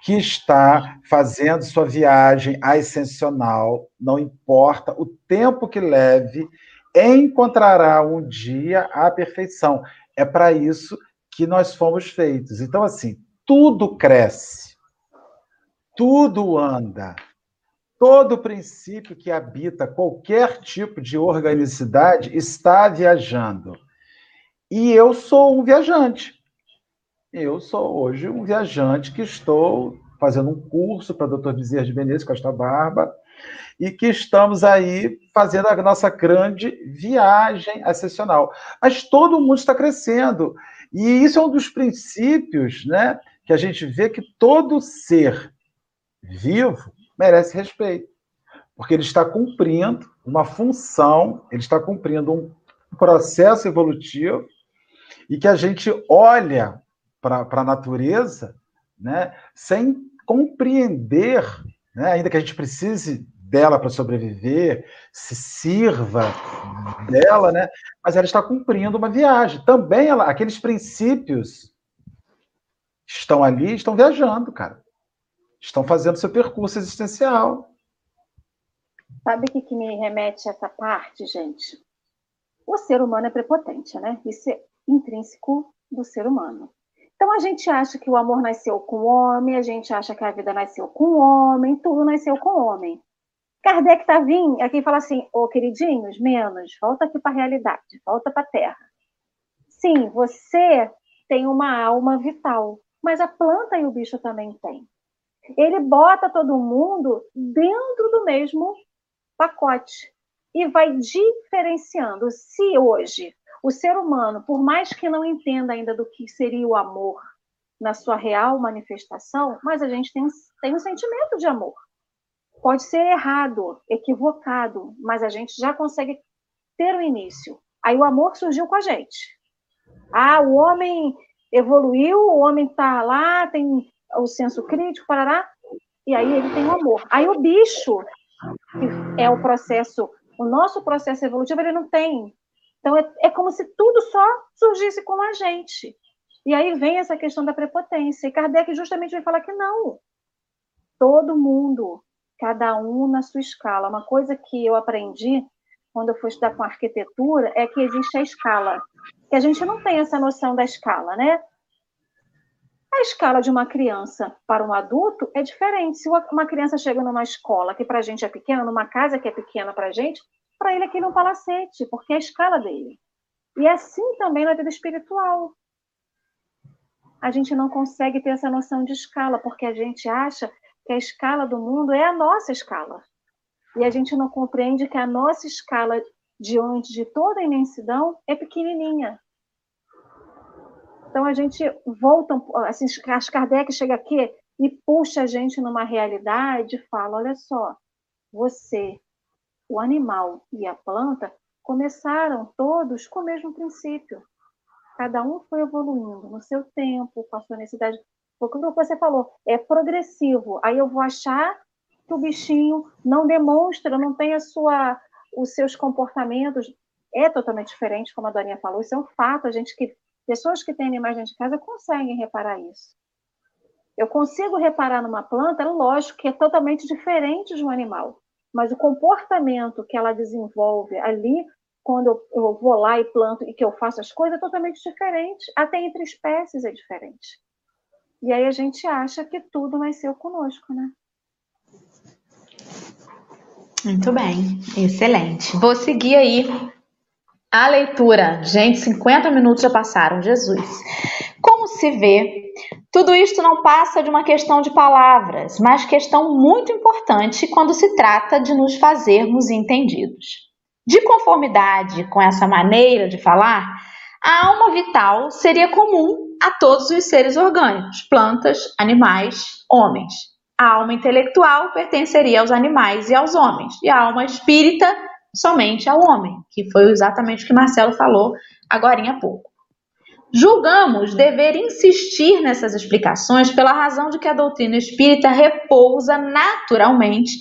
que está fazendo sua viagem ascensional, não importa o tempo que leve, encontrará um dia a perfeição. É para isso que nós fomos feitos. Então, assim, tudo cresce, tudo anda. Todo princípio que habita qualquer tipo de organicidade está viajando. E eu sou um viajante. Eu sou hoje um viajante que estou fazendo um curso para Dr. Bezerra de Menezes Costa Barba e que estamos aí fazendo a nossa grande viagem ascensional. Mas todo mundo está crescendo. E isso é um dos princípios né, que a gente vê que todo ser vivo merece respeito, porque ele está cumprindo uma função, ele está cumprindo um processo evolutivo e que a gente olha para a natureza né, sem compreender, né, ainda que a gente precise dela para sobreviver, se sirva dela, né? Mas ela está cumprindo uma viagem. Também ela, aqueles princípios estão ali, estão viajando, cara. Estão fazendo seu percurso existencial. Sabe o que, que me remete a essa parte, gente? O ser humano é prepotente, né? Isso é intrínseco do ser humano. Então a gente acha que o amor nasceu com o homem, a gente acha que a vida nasceu com o homem, tudo nasceu com o homem. Kardec está vindo aqui fala assim: ô oh, queridinhos, menos, volta aqui para a realidade, volta para a Terra. Sim, você tem uma alma vital, mas a planta e o bicho também têm. Ele bota todo mundo dentro do mesmo pacote e vai diferenciando. Se hoje o ser humano, por mais que não entenda ainda do que seria o amor na sua real manifestação, mas a gente tem, tem um sentimento de amor. Pode ser errado, equivocado, mas a gente já consegue ter o início. Aí o amor surgiu com a gente. Ah, o homem evoluiu, o homem está lá, tem o senso crítico, parará, e aí ele tem o amor. Aí o bicho, que é o processo, o nosso processo evolutivo, ele não tem. Então é, é como se tudo só surgisse com a gente. E aí vem essa questão da prepotência. E Kardec justamente vai falar que não todo mundo, cada um na sua escala. Uma coisa que eu aprendi quando eu fui estudar com arquitetura é que existe a escala, que a gente não tem essa noção da escala, né? A escala de uma criança para um adulto é diferente. Se uma criança chega numa escola que para a gente é pequena, numa casa que é pequena para a gente, para ele aquilo é um palacete, porque é a escala dele. E é assim também na vida espiritual. A gente não consegue ter essa noção de escala, porque a gente acha que a escala do mundo é a nossa escala. E a gente não compreende que a nossa escala diante de toda a imensidão é pequenininha. Então a gente volta, assim, as Kardec chega aqui e puxa a gente numa realidade e fala: olha só, você, o animal e a planta começaram todos com o mesmo princípio. Cada um foi evoluindo no seu tempo, com a sua necessidade. Como você falou, é progressivo. Aí eu vou achar que o bichinho não demonstra, não tem a sua, os seus comportamentos. É totalmente diferente, como a Dorinha falou. Isso é um fato. A gente que Pessoas que têm animais dentro de casa conseguem reparar isso. Eu consigo reparar numa planta, lógico que é totalmente diferente de um animal, mas o comportamento que ela desenvolve ali, quando eu, eu vou lá e planto e que eu faço as coisas, é totalmente diferente. Até entre espécies é diferente. E aí a gente acha que tudo nasceu conosco, né? Muito bem, excelente. Vou seguir aí a leitura. Gente, 50 minutos já passaram, Jesus. Como se vê, tudo isto não passa de uma questão de palavras, mas questão muito importante quando se trata de nos fazermos entendidos. De conformidade com essa maneira de falar, a alma vital seria comum a todos os seres orgânicos, plantas, animais, homens. A alma intelectual pertenceria aos animais e aos homens, e a alma espírita somente ao homem, que foi exatamente o que Marcelo falou agora há pouco. Julgamos dever insistir nessas explicações pela razão de que a doutrina espírita repousa naturalmente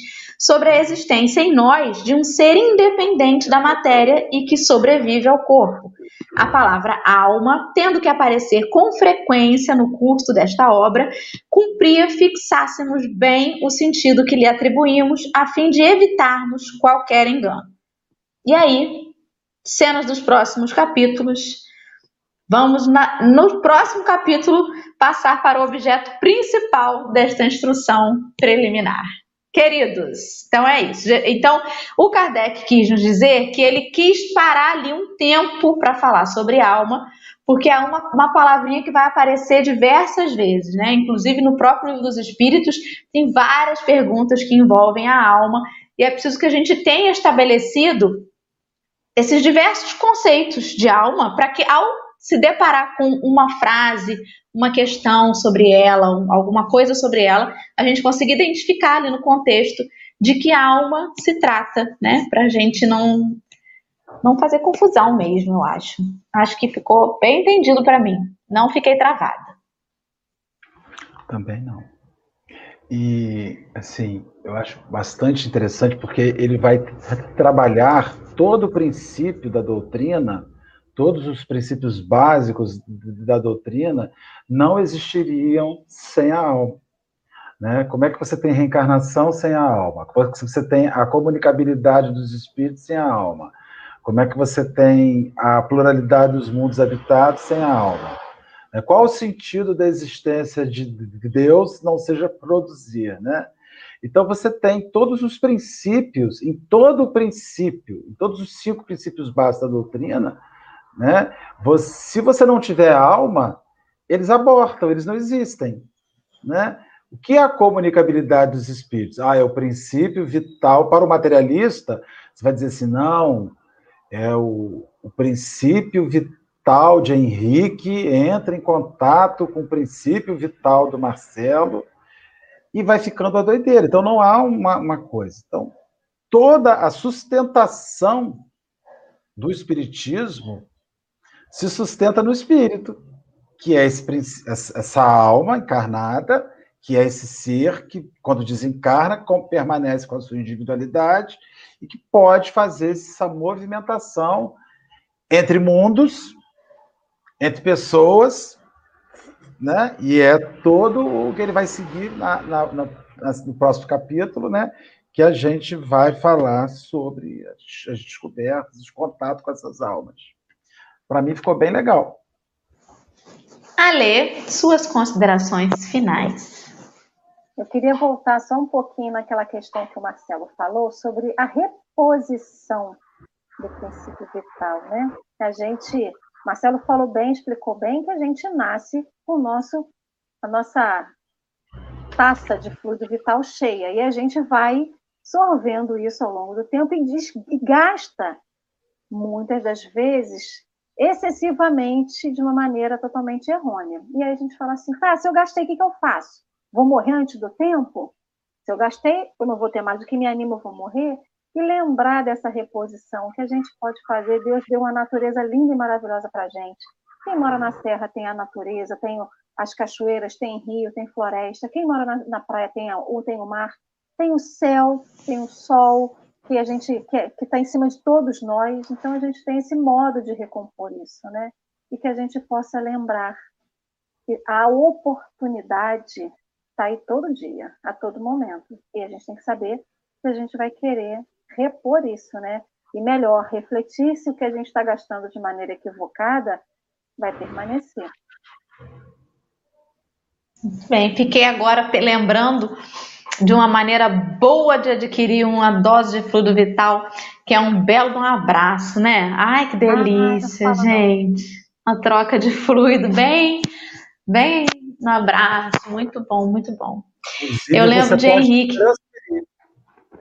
sobre a existência em nós de um ser independente da matéria e que sobrevive ao corpo. A palavra alma, tendo que aparecer com frequência no curso desta obra, cumpria fixássemos bem o sentido que lhe atribuímos, a fim de evitarmos qualquer engano. E aí, cenas dos próximos capítulos. Vamos, na, no próximo capítulo, passar para o objeto principal desta instrução preliminar. Queridos, então é isso. Então, o Kardec quis nos dizer que ele quis parar ali um tempo para falar sobre alma, porque há uma, uma palavrinha que vai aparecer diversas vezes, né? Inclusive no próprio livro dos Espíritos, tem várias perguntas que envolvem a alma, e é preciso que a gente tenha estabelecido esses diversos conceitos de alma para que ao se deparar com uma frase, uma questão sobre ela, alguma coisa sobre ela, a gente consiga identificar ali no contexto de que alma se trata, né? Para a gente não não fazer confusão mesmo, eu acho. Acho que ficou bem entendido para mim. Não fiquei travada. Também não. E assim, eu acho bastante interessante porque ele vai trabalhar todo o princípio da doutrina, todos os princípios básicos da doutrina não existiriam sem a alma. Né? Como é que você tem reencarnação sem a alma? Como é que você tem a comunicabilidade dos espíritos sem a alma? Como é que você tem a pluralidade dos mundos habitados sem a alma? Né? Qual o sentido da existência de Deus não seja produzir, né? Então você tem todos os princípios, em todo o princípio, em todos os cinco princípios básicos da doutrina, né? Se você não tiver alma, eles abortam, eles não existem, né? O que é a comunicabilidade dos espíritos? Ah, é o princípio vital para o materialista. Você vai dizer assim, não, é o, o princípio vital de Henrique entra em contato com o princípio vital do Marcelo e vai ficando a doideira. Então não há uma, uma coisa. Então, toda a sustentação do espiritismo se sustenta no espírito, que é esse, essa alma encarnada, que é esse ser que, quando desencarna, permanece com a sua individualidade e que pode fazer essa movimentação entre mundos, entre pessoas, né? E é todo o que ele vai seguir na, na, na, no próximo capítulo, né? Que a gente vai falar sobre as, as descobertas, os contatos com essas almas. Para mim ficou bem legal. Ale, suas considerações finais. Eu queria voltar só um pouquinho naquela questão que o Marcelo falou sobre a reposição do princípio vital, né? A gente, Marcelo falou bem, explicou bem que a gente nasce com o nosso, a nossa taça de fluido vital cheia e a gente vai sorvendo isso ao longo do tempo e, diz, e gasta muitas das vezes excessivamente de uma maneira totalmente errônea. E aí a gente fala assim, tá, se eu gastei, o que, que eu faço? Vou morrer antes do tempo? Se eu gastei, eu não vou ter mais do que me anima, eu vou morrer? E lembrar dessa reposição que a gente pode fazer. Deus deu uma natureza linda e maravilhosa para a gente. Quem mora na serra tem a natureza, tem as cachoeiras, tem rio, tem floresta. Quem mora na, na praia tem, a, ou tem o mar, tem o céu, tem o sol, que a gente que está em cima de todos nós. Então a gente tem esse modo de recompor isso, né? E que a gente possa lembrar que a oportunidade está aí todo dia, a todo momento. E a gente tem que saber se a gente vai querer repor isso, né? E melhor, refletir se o que a gente está gastando de maneira equivocada vai permanecer. Bem, fiquei agora lembrando de uma maneira boa de adquirir uma dose de fluido vital, que é um belo um abraço, né? Ai, que delícia, ah, gente. Uma troca de fluido bem, bem no abraço, muito bom, muito bom. Inclusive, Eu lembro de Henrique. Transferir.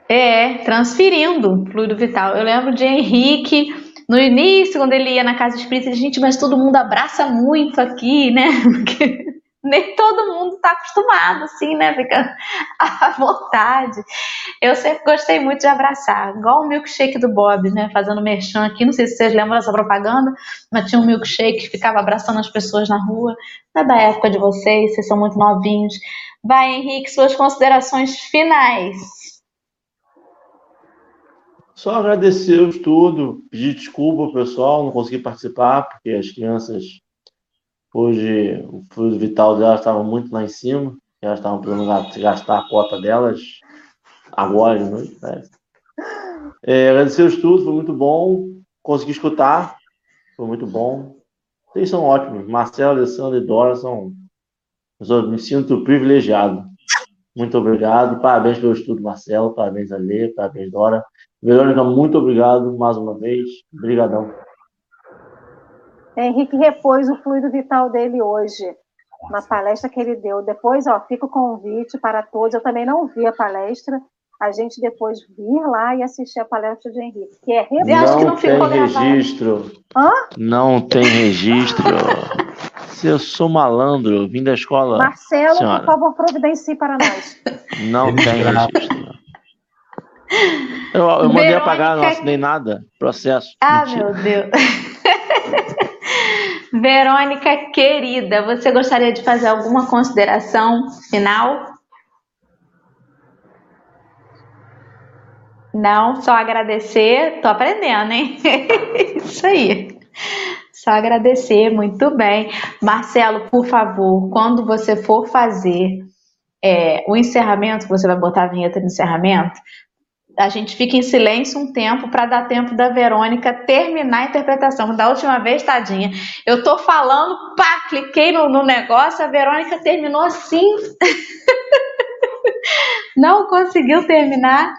É, transferindo fluido vital. Eu lembro de Henrique no início, quando ele ia na casa espírita, ele, gente, mas todo mundo abraça muito aqui, né? <laughs> Porque nem todo mundo está acostumado, assim, né? Fica <laughs> à vontade. Eu sempre gostei muito de abraçar, igual o milkshake do Bob, né? Fazendo merchan aqui. Não sei se vocês lembram dessa propaganda, mas tinha um milkshake que ficava abraçando as pessoas na rua. Não é da época de vocês, vocês são muito novinhos. Vai, Henrique, suas considerações finais. Só agradecer o estudo, pedir desculpa pessoal, não consegui participar, porque as crianças Hoje o fluido vital delas estava muito lá em cima, elas estavam precisando gastar a cota delas agora de. Né? É, agradecer o estudo, foi muito bom. Consegui escutar, foi muito bom. Vocês são ótimos. Marcelo, Alessandro e Dora são. Eu me sinto privilegiado. Muito obrigado. Parabéns pelo estudo, Marcelo. Parabéns, Alê. Parabéns, Dora. Verônica, muito obrigado mais uma vez. Obrigadão. Henrique repôs o fluido vital dele hoje, na palestra que ele deu. Depois, ó, fica o convite para todos. Eu também não vi a palestra. A gente depois vir lá e assistir a palestra de Henrique, que é não, acho que não tem registro. Hã? Não tem registro. Se <laughs> eu sou malandro, vim da escola. Marcelo, senhora. por favor, providencie para nós. Não tem registro. Eu, eu mandei Verônica... apagar, não assinei nada. Processo. Ah, Mentira. meu Deus. Verônica querida, você gostaria de fazer alguma consideração final? Não, só agradecer. Tô aprendendo, hein? <laughs> Isso aí. Só agradecer, muito bem. Marcelo, por favor, quando você for fazer é, o encerramento, você vai botar a vinheta de encerramento, a gente fica em silêncio um tempo para dar tempo da Verônica terminar a interpretação. Da última vez, tadinha, eu tô falando, pá, cliquei no, no negócio, a Verônica terminou assim. <laughs> Não conseguiu terminar.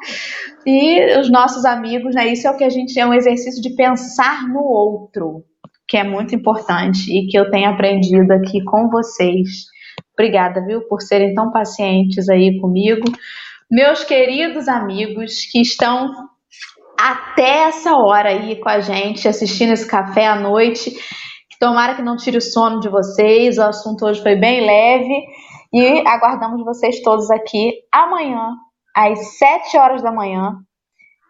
E os nossos amigos, né? Isso é o que a gente é um exercício de pensar no outro, que é muito importante e que eu tenho aprendido aqui com vocês. Obrigada, viu, por serem tão pacientes aí comigo meus queridos amigos que estão até essa hora aí com a gente, assistindo esse café à noite. Tomara que não tire o sono de vocês. O assunto hoje foi bem leve. E aguardamos vocês todos aqui amanhã, às 7 horas da manhã.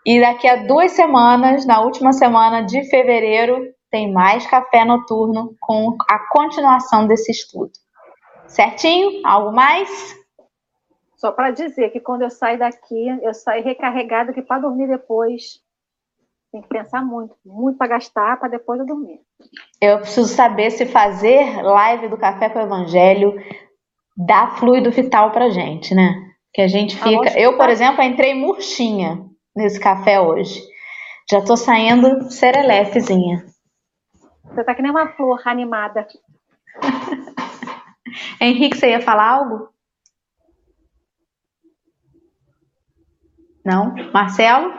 E daqui a duas semanas, na última semana de fevereiro, tem mais café noturno com a continuação desse estudo. Certinho? Algo mais? Só para dizer que quando eu saio daqui, eu saio recarregada que para dormir depois tem que pensar muito, muito para gastar para depois eu dormir. Eu preciso saber se fazer live do Café com o Evangelho dá fluido vital para gente, né? Que a gente fica. Eu, por exemplo, entrei murchinha nesse café hoje. Já tô saindo serelepezinha. Você tá que nem uma flor animada. <laughs> Henrique, você ia falar algo? Não? Marcelo?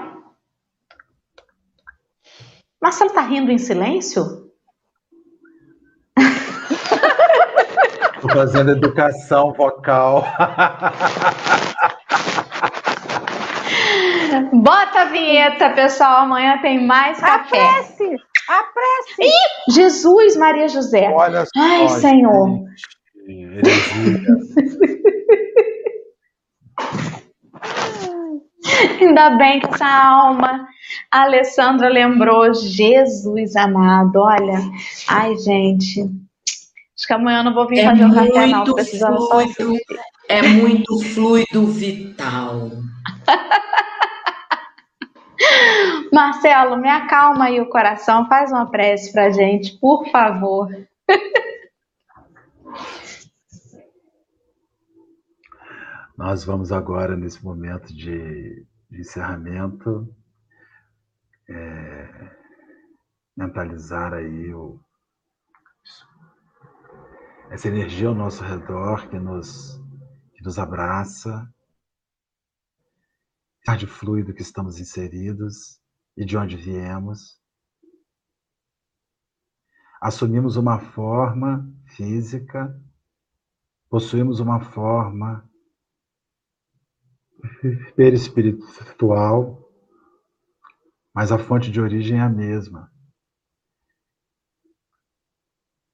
Marcelo tá rindo em silêncio? Tô fazendo educação vocal. Bota a vinheta, pessoal. Amanhã tem mais café. A prece! A prece! Ih, Jesus, Maria José. Olha só, Ai, Senhor. Gente, <laughs> Ainda bem que essa alma, a Alessandra lembrou, Jesus amado, olha, ai gente, acho que amanhã eu não vou vir É fazer um café não, só fluido, assistir. é muito fluido vital. <laughs> Marcelo, me acalma aí o coração, faz uma prece pra gente, por favor. <laughs> Nós vamos agora, nesse momento de, de encerramento, é, mentalizar aí o, essa energia ao nosso redor que nos, que nos abraça, de fluido que estamos inseridos e de onde viemos. Assumimos uma forma física, possuímos uma forma perispiritual, mas a fonte de origem é a mesma.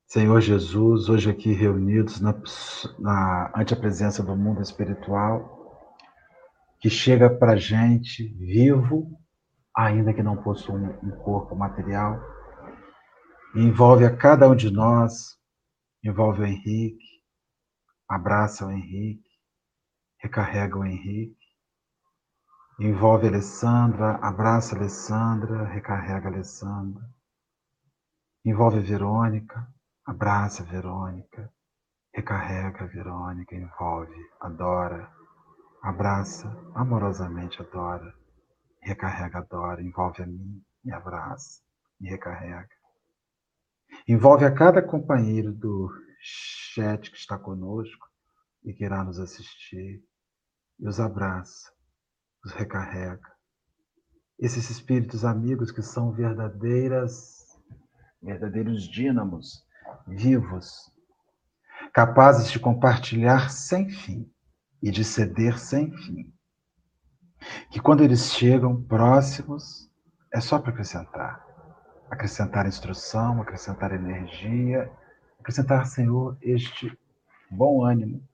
Senhor Jesus, hoje aqui reunidos na, na, ante a presença do mundo espiritual, que chega para a gente vivo, ainda que não possua um corpo material, envolve a cada um de nós, envolve o Henrique, abraça o Henrique, recarrega o Henrique, envolve Alessandra, abraça Alessandra, recarrega Alessandra, envolve Verônica, abraça Verônica, recarrega Verônica, envolve, adora, abraça amorosamente, adora, recarrega, adora, envolve a mim, me abraça, me recarrega. Envolve a cada companheiro do chat que está conosco e que irá nos assistir, e os abraça, os recarrega. Esses espíritos amigos que são verdadeiras, verdadeiros dínamos, vivos, capazes de compartilhar sem fim e de ceder sem fim. Que quando eles chegam próximos, é só para acrescentar. Acrescentar instrução, acrescentar energia, acrescentar, Senhor, este bom ânimo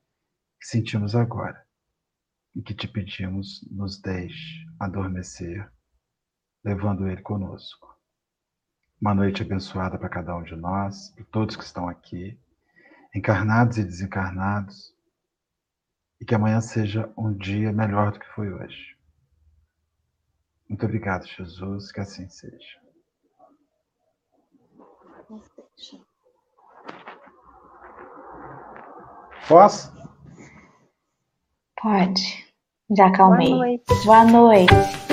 que sentimos agora e que te pedimos nos deixe adormecer, levando ele conosco. Uma noite abençoada para cada um de nós, para todos que estão aqui, encarnados e desencarnados, e que amanhã seja um dia melhor do que foi hoje. Muito obrigado, Jesus, que assim seja. Posso? Pode. Já acalmei. Boa noite. Boa noite.